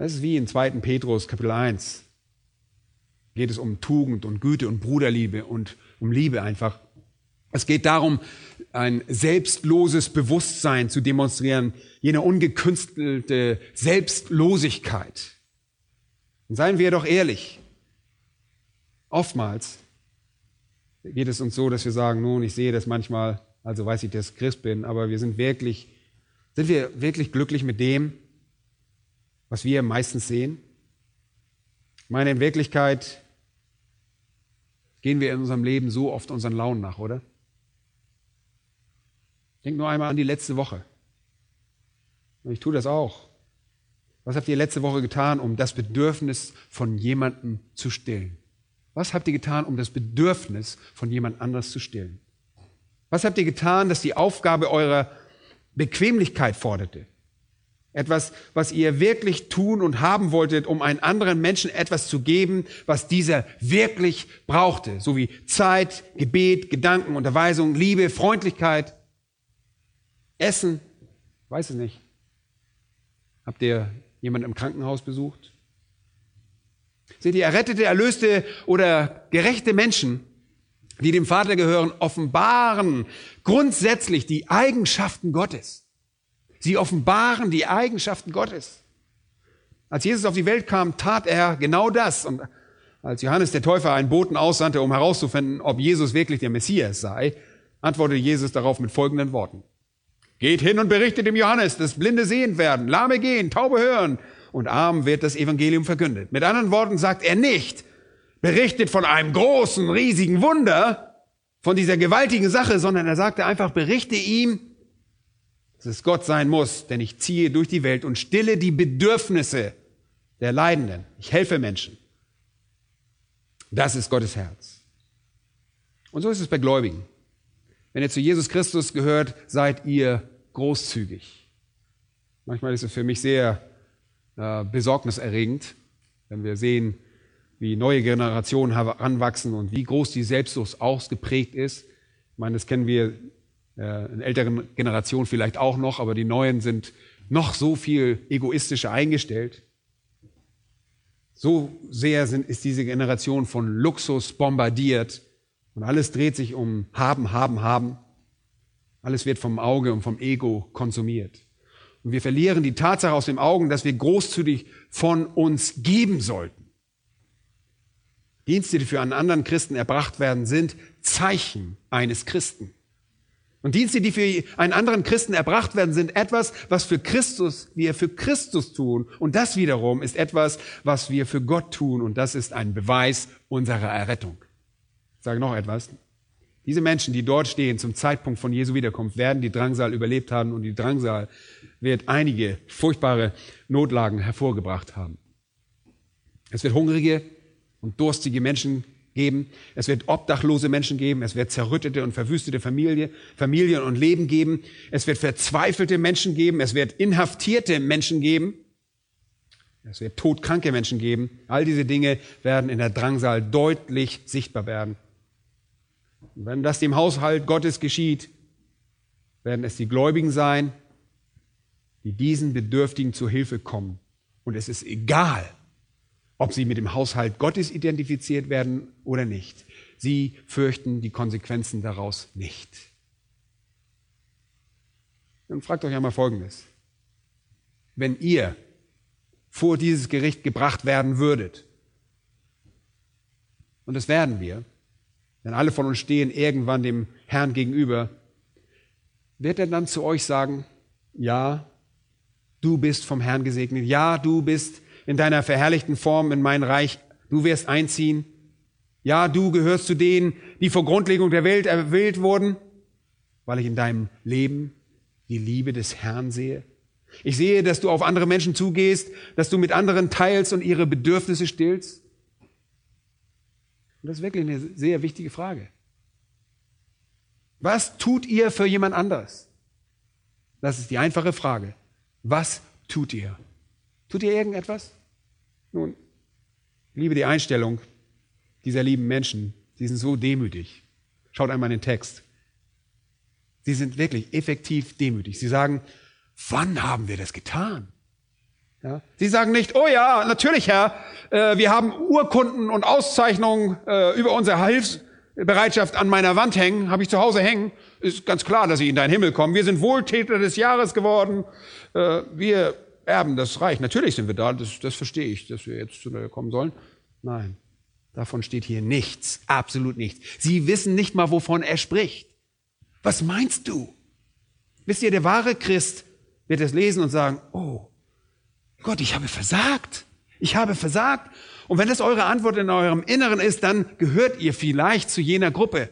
Das ist wie in 2. Petrus Kapitel 1. Geht es um Tugend und Güte und Bruderliebe und um Liebe einfach. Es geht darum, ein selbstloses Bewusstsein zu demonstrieren, jene ungekünstelte Selbstlosigkeit. Und seien wir doch ehrlich, oftmals geht es uns so, dass wir sagen, nun, ich sehe das manchmal, also weiß ich, dass ich Christ bin, aber wir sind wirklich, sind wir wirklich glücklich mit dem, was wir meistens sehen? Ich meine, in Wirklichkeit gehen wir in unserem Leben so oft unseren Launen nach, oder? Denk nur einmal an die letzte Woche. Und ich tue das auch. Was habt ihr letzte Woche getan, um das Bedürfnis von jemandem zu stillen? Was habt ihr getan, um das Bedürfnis von jemand anderes zu stillen? Was habt ihr getan, dass die Aufgabe eurer Bequemlichkeit forderte? Etwas, was ihr wirklich tun und haben wolltet, um einen anderen Menschen etwas zu geben, was dieser wirklich brauchte. So wie Zeit, Gebet, Gedanken, Unterweisung, Liebe, Freundlichkeit, Essen. Weiß es nicht. Habt ihr jemanden im Krankenhaus besucht? Seht ihr, errettete, erlöste oder gerechte Menschen, die dem Vater gehören, offenbaren grundsätzlich die Eigenschaften Gottes. Sie offenbaren die Eigenschaften Gottes. Als Jesus auf die Welt kam, tat er genau das. Und als Johannes der Täufer einen Boten aussandte, um herauszufinden, ob Jesus wirklich der Messias sei, antwortete Jesus darauf mit folgenden Worten. Geht hin und berichtet dem Johannes, dass Blinde sehend werden, Lahme gehen, Taube hören und Arm wird das Evangelium verkündet. Mit anderen Worten sagt er nicht, berichtet von einem großen, riesigen Wunder, von dieser gewaltigen Sache, sondern er sagte einfach, berichte ihm, dass es Gott sein muss, denn ich ziehe durch die Welt und stille die Bedürfnisse der Leidenden. Ich helfe Menschen. Das ist Gottes Herz. Und so ist es bei Gläubigen. Wenn ihr zu Jesus Christus gehört, seid ihr großzügig. Manchmal ist es für mich sehr äh, besorgniserregend, wenn wir sehen, wie neue Generationen heranwachsen und wie groß die Selbstsucht ausgeprägt ist. Ich meine, das kennen wir in älteren Generationen vielleicht auch noch, aber die neuen sind noch so viel egoistischer eingestellt. So sehr sind, ist diese Generation von Luxus bombardiert und alles dreht sich um haben, haben, haben. Alles wird vom Auge und vom Ego konsumiert. Und wir verlieren die Tatsache aus den Augen, dass wir großzügig von uns geben sollten. Dienste, die für einen anderen Christen erbracht werden, sind Zeichen eines Christen. Und Dienste, die für einen anderen Christen erbracht werden, sind etwas, was für Christus, wir für Christus tun. Und das wiederum ist etwas, was wir für Gott tun. Und das ist ein Beweis unserer Errettung. Ich sage noch etwas. Diese Menschen, die dort stehen zum Zeitpunkt von Jesu Wiederkunft, werden die Drangsal überlebt haben und die Drangsal wird einige furchtbare Notlagen hervorgebracht haben. Es wird hungrige und durstige Menschen geben. Es wird obdachlose Menschen geben. Es wird zerrüttete und verwüstete Familie, Familien und Leben geben. Es wird verzweifelte Menschen geben. Es wird inhaftierte Menschen geben. Es wird todkranke Menschen geben. All diese Dinge werden in der Drangsal deutlich sichtbar werden. Und wenn das dem Haushalt Gottes geschieht, werden es die Gläubigen sein, die diesen Bedürftigen zu Hilfe kommen. Und es ist egal, ob sie mit dem Haushalt Gottes identifiziert werden oder nicht. Sie fürchten die Konsequenzen daraus nicht. Dann fragt euch einmal Folgendes. Wenn ihr vor dieses Gericht gebracht werden würdet, und das werden wir, denn alle von uns stehen irgendwann dem Herrn gegenüber, wird er dann zu euch sagen, ja, du bist vom Herrn gesegnet, ja, du bist in deiner verherrlichten Form in mein Reich. Du wirst einziehen. Ja, du gehörst zu denen, die vor Grundlegung der Welt erwählt wurden, weil ich in deinem Leben die Liebe des Herrn sehe. Ich sehe, dass du auf andere Menschen zugehst, dass du mit anderen teilst und ihre Bedürfnisse stillst. Und das ist wirklich eine sehr wichtige Frage. Was tut ihr für jemand anderes? Das ist die einfache Frage. Was tut ihr? Tut ihr irgendetwas? Nun, liebe die Einstellung dieser lieben Menschen. Sie sind so demütig. Schaut einmal in den Text. Sie sind wirklich effektiv demütig. Sie sagen, wann haben wir das getan? Ja? Sie sagen nicht, oh ja, natürlich, Herr, äh, wir haben Urkunden und Auszeichnungen äh, über unsere Hilfsbereitschaft an meiner Wand hängen, habe ich zu Hause hängen. Ist ganz klar, dass sie in deinen Himmel kommen. Wir sind Wohltäter des Jahres geworden. Äh, wir erben das Reich. Natürlich sind wir da, das, das verstehe ich, dass wir jetzt zu kommen sollen. Nein, davon steht hier nichts, absolut nichts. Sie wissen nicht mal, wovon er spricht. Was meinst du? Wisst ihr, der wahre Christ wird es lesen und sagen, oh Gott, ich habe versagt. Ich habe versagt. Und wenn das eure Antwort in eurem Inneren ist, dann gehört ihr vielleicht zu jener Gruppe.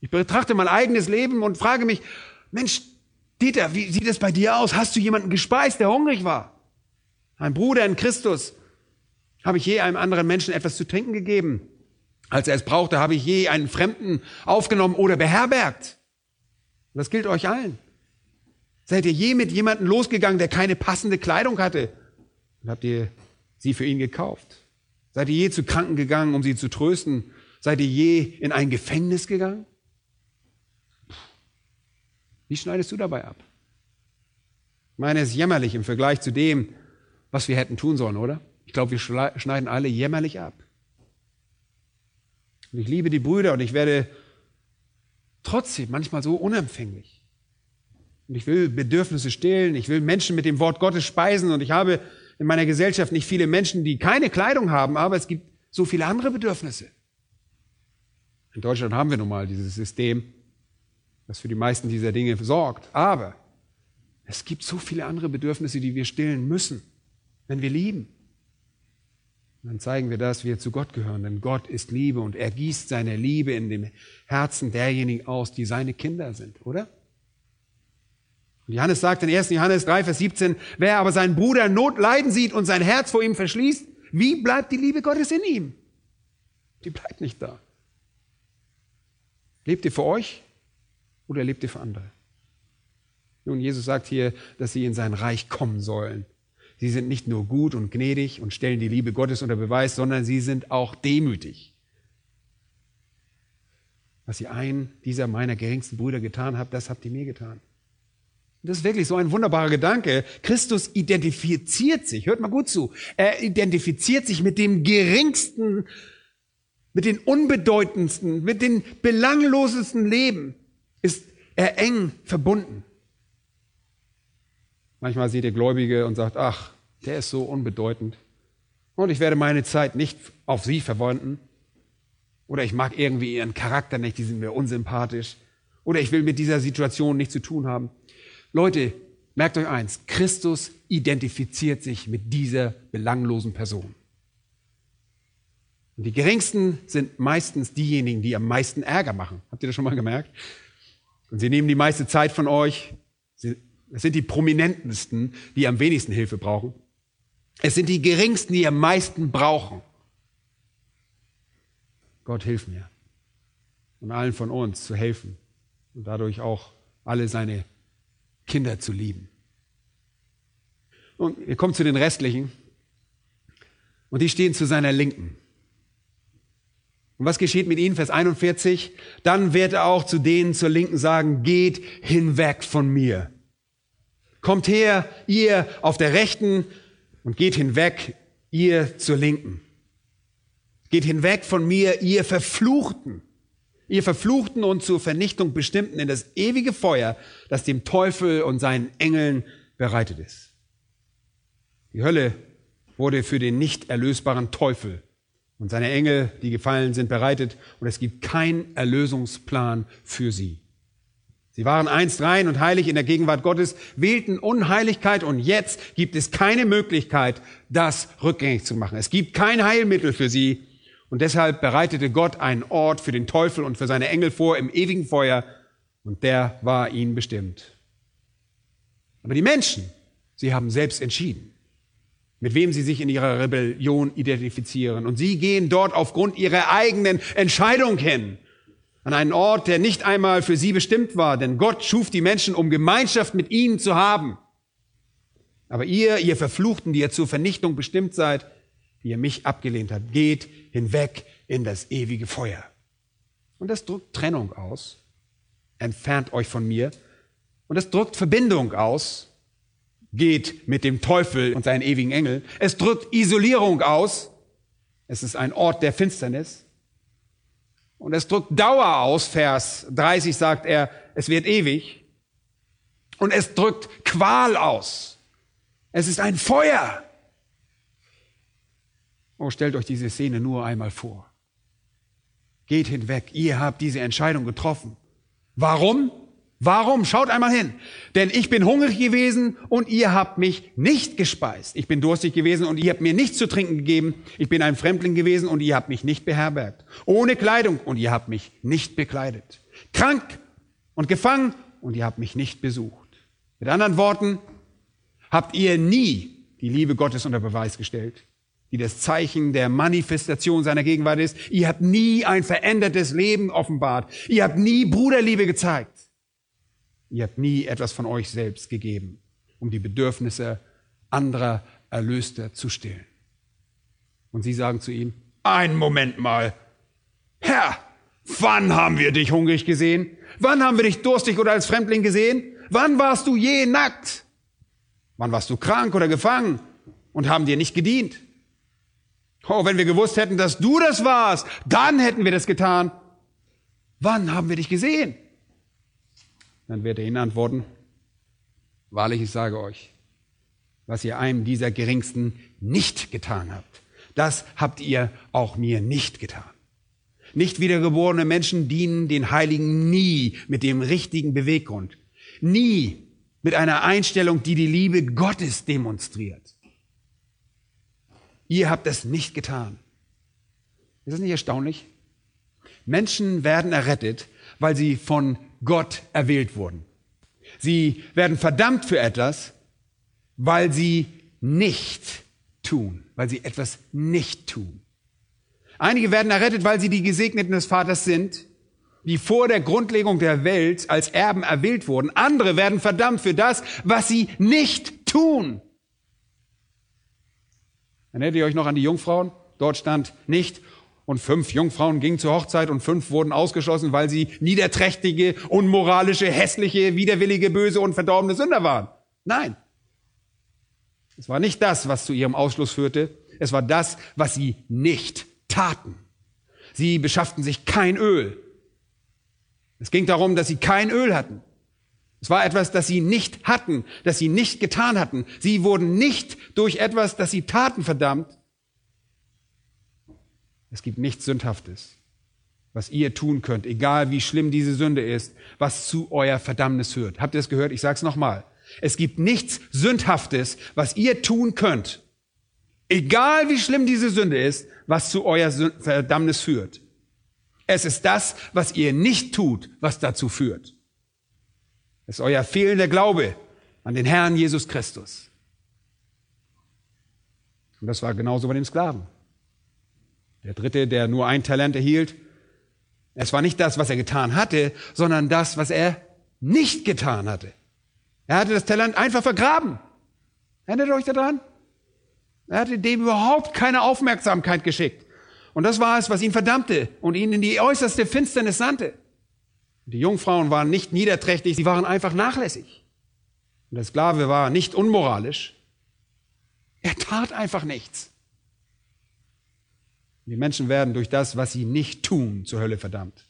Ich betrachte mein eigenes Leben und frage mich, Mensch, Dieter, wie sieht es bei dir aus? Hast du jemanden gespeist, der hungrig war? Ein Bruder in Christus. Habe ich je einem anderen Menschen etwas zu trinken gegeben? Als er es brauchte, habe ich je einen Fremden aufgenommen oder beherbergt? Und das gilt euch allen. Seid ihr je mit jemandem losgegangen, der keine passende Kleidung hatte? Und habt ihr sie für ihn gekauft? Seid ihr je zu Kranken gegangen, um sie zu trösten? Seid ihr je in ein Gefängnis gegangen? Wie schneidest du dabei ab? Ich meine, es ist jämmerlich im Vergleich zu dem, was wir hätten tun sollen, oder? Ich glaube, wir schneiden alle jämmerlich ab. Und ich liebe die Brüder und ich werde trotzdem manchmal so unempfänglich. Und ich will Bedürfnisse stillen, ich will Menschen mit dem Wort Gottes speisen und ich habe in meiner Gesellschaft nicht viele Menschen, die keine Kleidung haben, aber es gibt so viele andere Bedürfnisse. In Deutschland haben wir nun mal dieses System, das für die meisten dieser Dinge sorgt. Aber es gibt so viele andere Bedürfnisse, die wir stillen müssen, wenn wir lieben. Und dann zeigen wir, dass wir zu Gott gehören, denn Gott ist Liebe und er gießt seine Liebe in dem Herzen derjenigen aus, die seine Kinder sind, oder? Und Johannes sagt in 1. Johannes 3, Vers 17, wer aber seinen Bruder Not leiden sieht und sein Herz vor ihm verschließt, wie bleibt die Liebe Gottes in ihm? Die bleibt nicht da. Lebt ihr für euch oder lebt ihr für andere? Nun, Jesus sagt hier, dass sie in sein Reich kommen sollen. Sie sind nicht nur gut und gnädig und stellen die Liebe Gottes unter Beweis, sondern sie sind auch demütig. Was ihr einen dieser meiner geringsten Brüder getan habt, das habt ihr mir getan. Das ist wirklich so ein wunderbarer Gedanke. Christus identifiziert sich, hört mal gut zu, er identifiziert sich mit dem geringsten, mit den unbedeutendsten, mit den belanglosesten Leben, ist er eng verbunden. Manchmal seht ihr Gläubige und sagt, ach, der ist so unbedeutend. Und ich werde meine Zeit nicht auf sie verwenden. Oder ich mag irgendwie ihren Charakter nicht, die sind mir unsympathisch. Oder ich will mit dieser Situation nichts zu tun haben. Leute, merkt euch eins, Christus identifiziert sich mit dieser belanglosen Person. Und die geringsten sind meistens diejenigen, die am meisten Ärger machen. Habt ihr das schon mal gemerkt? Und sie nehmen die meiste Zeit von euch. Es sind die prominentesten, die am wenigsten Hilfe brauchen. Es sind die geringsten, die am meisten brauchen. Gott hilf mir und allen von uns zu helfen und dadurch auch alle seine Kinder zu lieben. Und ihr kommt zu den restlichen und die stehen zu seiner Linken. Und was geschieht mit ihnen? Vers 41. Dann wird er auch zu denen zur Linken sagen, geht hinweg von mir. Kommt her, ihr auf der rechten und geht hinweg, ihr zur linken. Geht hinweg von mir, ihr Verfluchten. Ihr Verfluchten und zur Vernichtung bestimmten in das ewige Feuer, das dem Teufel und seinen Engeln bereitet ist. Die Hölle wurde für den nicht erlösbaren Teufel und seine Engel, die gefallen sind, bereitet und es gibt keinen Erlösungsplan für sie. Sie waren einst rein und heilig in der Gegenwart Gottes, wählten Unheiligkeit und jetzt gibt es keine Möglichkeit, das rückgängig zu machen. Es gibt kein Heilmittel für sie und deshalb bereitete Gott einen Ort für den Teufel und für seine Engel vor im ewigen Feuer und der war ihnen bestimmt. Aber die Menschen, sie haben selbst entschieden, mit wem sie sich in ihrer Rebellion identifizieren und sie gehen dort aufgrund ihrer eigenen Entscheidung hin an einen Ort, der nicht einmal für sie bestimmt war, denn Gott schuf die Menschen, um Gemeinschaft mit ihnen zu haben. Aber ihr, ihr Verfluchten, die ihr zur Vernichtung bestimmt seid, die ihr mich abgelehnt habt, geht hinweg in das ewige Feuer. Und das drückt Trennung aus. Entfernt euch von mir. Und das drückt Verbindung aus. Geht mit dem Teufel und seinen ewigen Engeln. Es drückt Isolierung aus. Es ist ein Ort der Finsternis. Und es drückt Dauer aus, Vers 30 sagt er, es wird ewig. Und es drückt Qual aus. Es ist ein Feuer. Oh, stellt euch diese Szene nur einmal vor. Geht hinweg. Ihr habt diese Entscheidung getroffen. Warum? Warum? Schaut einmal hin. Denn ich bin hungrig gewesen und ihr habt mich nicht gespeist. Ich bin durstig gewesen und ihr habt mir nichts zu trinken gegeben. Ich bin ein Fremdling gewesen und ihr habt mich nicht beherbergt. Ohne Kleidung und ihr habt mich nicht bekleidet. Krank und gefangen und ihr habt mich nicht besucht. Mit anderen Worten, habt ihr nie die Liebe Gottes unter Beweis gestellt, die das Zeichen der Manifestation seiner Gegenwart ist. Ihr habt nie ein verändertes Leben offenbart. Ihr habt nie Bruderliebe gezeigt. Ihr habt nie etwas von euch selbst gegeben, um die Bedürfnisse anderer Erlöster zu stillen. Und sie sagen zu ihm, ein Moment mal, Herr, wann haben wir dich hungrig gesehen? Wann haben wir dich durstig oder als Fremdling gesehen? Wann warst du je nackt? Wann warst du krank oder gefangen und haben dir nicht gedient? Oh, wenn wir gewusst hätten, dass du das warst, dann hätten wir das getan. Wann haben wir dich gesehen? Dann wird er ihnen antworten, wahrlich, ich sage euch, was ihr einem dieser Geringsten nicht getan habt, das habt ihr auch mir nicht getan. Nicht wiedergeborene Menschen dienen den Heiligen nie mit dem richtigen Beweggrund, nie mit einer Einstellung, die die Liebe Gottes demonstriert. Ihr habt es nicht getan. Ist das nicht erstaunlich? Menschen werden errettet, weil sie von Gott erwählt wurden. Sie werden verdammt für etwas, weil sie nicht tun, weil sie etwas nicht tun. Einige werden errettet, weil sie die Gesegneten des Vaters sind, die vor der Grundlegung der Welt als Erben erwählt wurden. Andere werden verdammt für das, was sie nicht tun. Erinnert ihr euch noch an die Jungfrauen? Dort stand nicht, und fünf Jungfrauen gingen zur Hochzeit und fünf wurden ausgeschlossen, weil sie niederträchtige, unmoralische, hässliche, widerwillige, böse und verdorbene Sünder waren. Nein. Es war nicht das, was zu ihrem Ausschluss führte. Es war das, was sie nicht taten. Sie beschafften sich kein Öl. Es ging darum, dass sie kein Öl hatten. Es war etwas, das sie nicht hatten, das sie nicht getan hatten. Sie wurden nicht durch etwas, das sie taten, verdammt. Es gibt nichts Sündhaftes, was ihr tun könnt, egal wie schlimm diese Sünde ist, was zu euer Verdammnis führt. Habt ihr es gehört? Ich sage es nochmal. Es gibt nichts Sündhaftes, was ihr tun könnt, egal wie schlimm diese Sünde ist, was zu euer Verdammnis führt. Es ist das, was ihr nicht tut, was dazu führt. Es ist euer fehlender Glaube an den Herrn Jesus Christus. Und das war genauso bei dem Sklaven. Der dritte, der nur ein Talent erhielt, es war nicht das, was er getan hatte, sondern das, was er nicht getan hatte. Er hatte das Talent einfach vergraben. Erinnert euch daran? Er hatte dem überhaupt keine Aufmerksamkeit geschickt. Und das war es, was ihn verdammte und ihn in die äußerste Finsternis sandte. Die Jungfrauen waren nicht niederträchtig, sie waren einfach nachlässig. Und der Sklave war nicht unmoralisch. Er tat einfach nichts. Die Menschen werden durch das, was sie nicht tun, zur Hölle verdammt.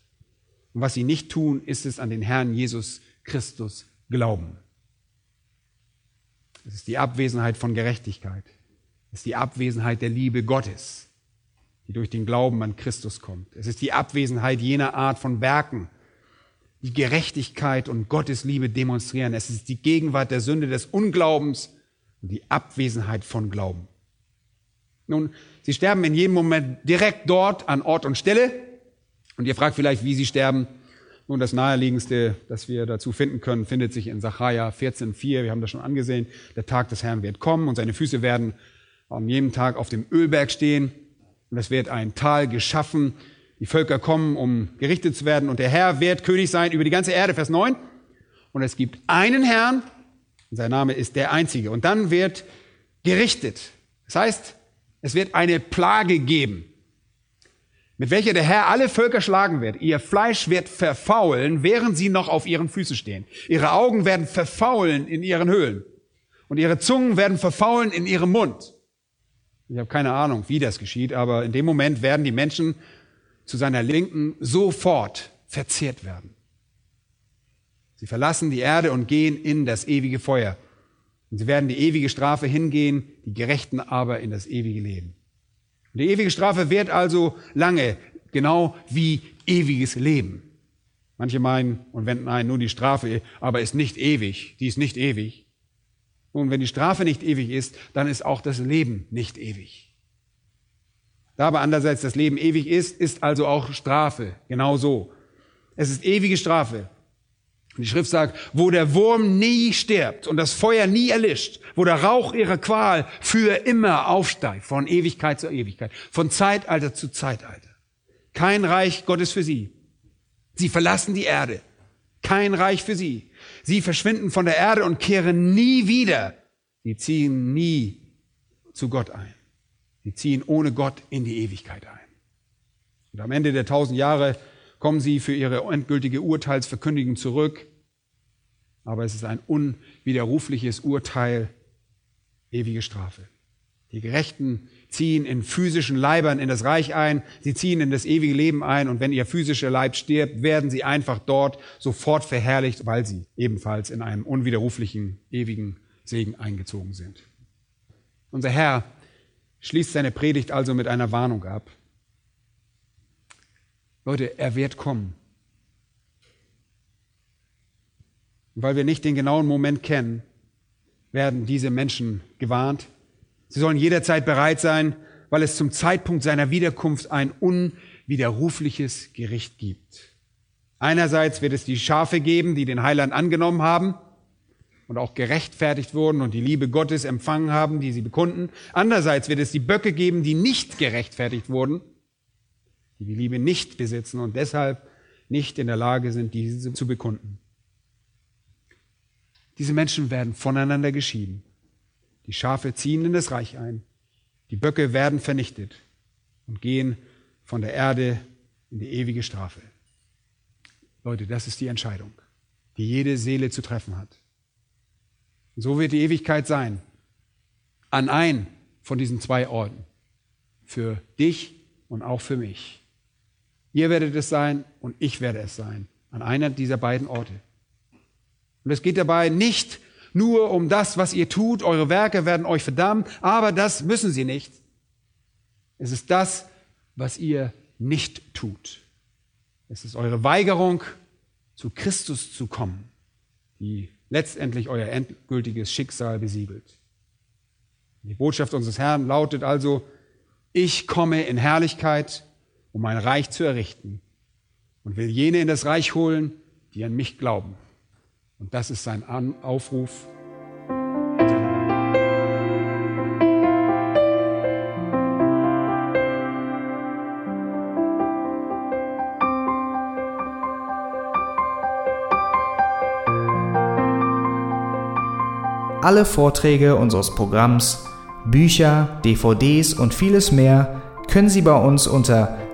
Und was sie nicht tun, ist es an den Herrn Jesus Christus glauben. Es ist die Abwesenheit von Gerechtigkeit. Es ist die Abwesenheit der Liebe Gottes, die durch den Glauben an Christus kommt. Es ist die Abwesenheit jener Art von Werken, die Gerechtigkeit und Gottes Liebe demonstrieren. Es ist die Gegenwart der Sünde des Unglaubens und die Abwesenheit von Glauben. Nun, sie sterben in jedem Moment direkt dort an Ort und Stelle. Und ihr fragt vielleicht, wie sie sterben. Nun, das naheliegendste, das wir dazu finden können, findet sich in Sacharja 14,4. Wir haben das schon angesehen. Der Tag des Herrn wird kommen und seine Füße werden an jedem Tag auf dem Ölberg stehen. Und es wird ein Tal geschaffen, die Völker kommen, um gerichtet zu werden und der Herr wird König sein über die ganze Erde, Vers 9. Und es gibt einen Herrn, und sein Name ist der Einzige. Und dann wird gerichtet. Das heißt, es wird eine Plage geben, mit welcher der Herr alle Völker schlagen wird. Ihr Fleisch wird verfaulen, während sie noch auf ihren Füßen stehen. Ihre Augen werden verfaulen in ihren Höhlen. Und ihre Zungen werden verfaulen in ihrem Mund. Ich habe keine Ahnung, wie das geschieht, aber in dem Moment werden die Menschen zu seiner Linken sofort verzehrt werden. Sie verlassen die Erde und gehen in das ewige Feuer. Und sie werden die ewige Strafe hingehen, die Gerechten aber in das ewige Leben. Und die ewige Strafe wird also lange, genau wie ewiges Leben. Manche meinen und wenden ein, nur die Strafe, aber ist nicht ewig, die ist nicht ewig. Und wenn die Strafe nicht ewig ist, dann ist auch das Leben nicht ewig. Da aber andererseits das Leben ewig ist, ist also auch Strafe. Genau so. Es ist ewige Strafe. Und die Schrift sagt, wo der Wurm nie stirbt und das Feuer nie erlischt, wo der Rauch ihrer Qual für immer aufsteigt, von Ewigkeit zu Ewigkeit, von Zeitalter zu Zeitalter. Kein Reich Gottes für sie. Sie verlassen die Erde. Kein Reich für sie. Sie verschwinden von der Erde und kehren nie wieder. Sie ziehen nie zu Gott ein. Sie ziehen ohne Gott in die Ewigkeit ein. Und am Ende der tausend Jahre kommen sie für ihre endgültige Urteilsverkündigung zurück. Aber es ist ein unwiderrufliches Urteil, ewige Strafe. Die Gerechten ziehen in physischen Leibern in das Reich ein, sie ziehen in das ewige Leben ein und wenn ihr physischer Leib stirbt, werden sie einfach dort sofort verherrlicht, weil sie ebenfalls in einem unwiderruflichen, ewigen Segen eingezogen sind. Unser Herr schließt seine Predigt also mit einer Warnung ab. Leute, er wird kommen. Weil wir nicht den genauen Moment kennen, werden diese Menschen gewarnt. Sie sollen jederzeit bereit sein, weil es zum Zeitpunkt seiner Wiederkunft ein unwiderrufliches Gericht gibt. Einerseits wird es die Schafe geben, die den Heiland angenommen haben und auch gerechtfertigt wurden und die Liebe Gottes empfangen haben, die sie bekunden. Andererseits wird es die Böcke geben, die nicht gerechtfertigt wurden die die Liebe nicht besitzen und deshalb nicht in der Lage sind, diese zu bekunden. Diese Menschen werden voneinander geschieden. Die Schafe ziehen in das Reich ein. Die Böcke werden vernichtet und gehen von der Erde in die ewige Strafe. Leute, das ist die Entscheidung, die jede Seele zu treffen hat. So wird die Ewigkeit sein. An ein von diesen zwei Orten. Für dich und auch für mich. Ihr werdet es sein und ich werde es sein. An einer dieser beiden Orte. Und es geht dabei nicht nur um das, was ihr tut. Eure Werke werden euch verdammen, aber das müssen sie nicht. Es ist das, was ihr nicht tut. Es ist eure Weigerung, zu Christus zu kommen, die letztendlich euer endgültiges Schicksal besiegelt. Die Botschaft unseres Herrn lautet also, ich komme in Herrlichkeit um mein Reich zu errichten und will jene in das Reich holen, die an mich glauben. Und das ist sein Aufruf. Alle Vorträge unseres Programms, Bücher, DVDs und vieles mehr können Sie bei uns unter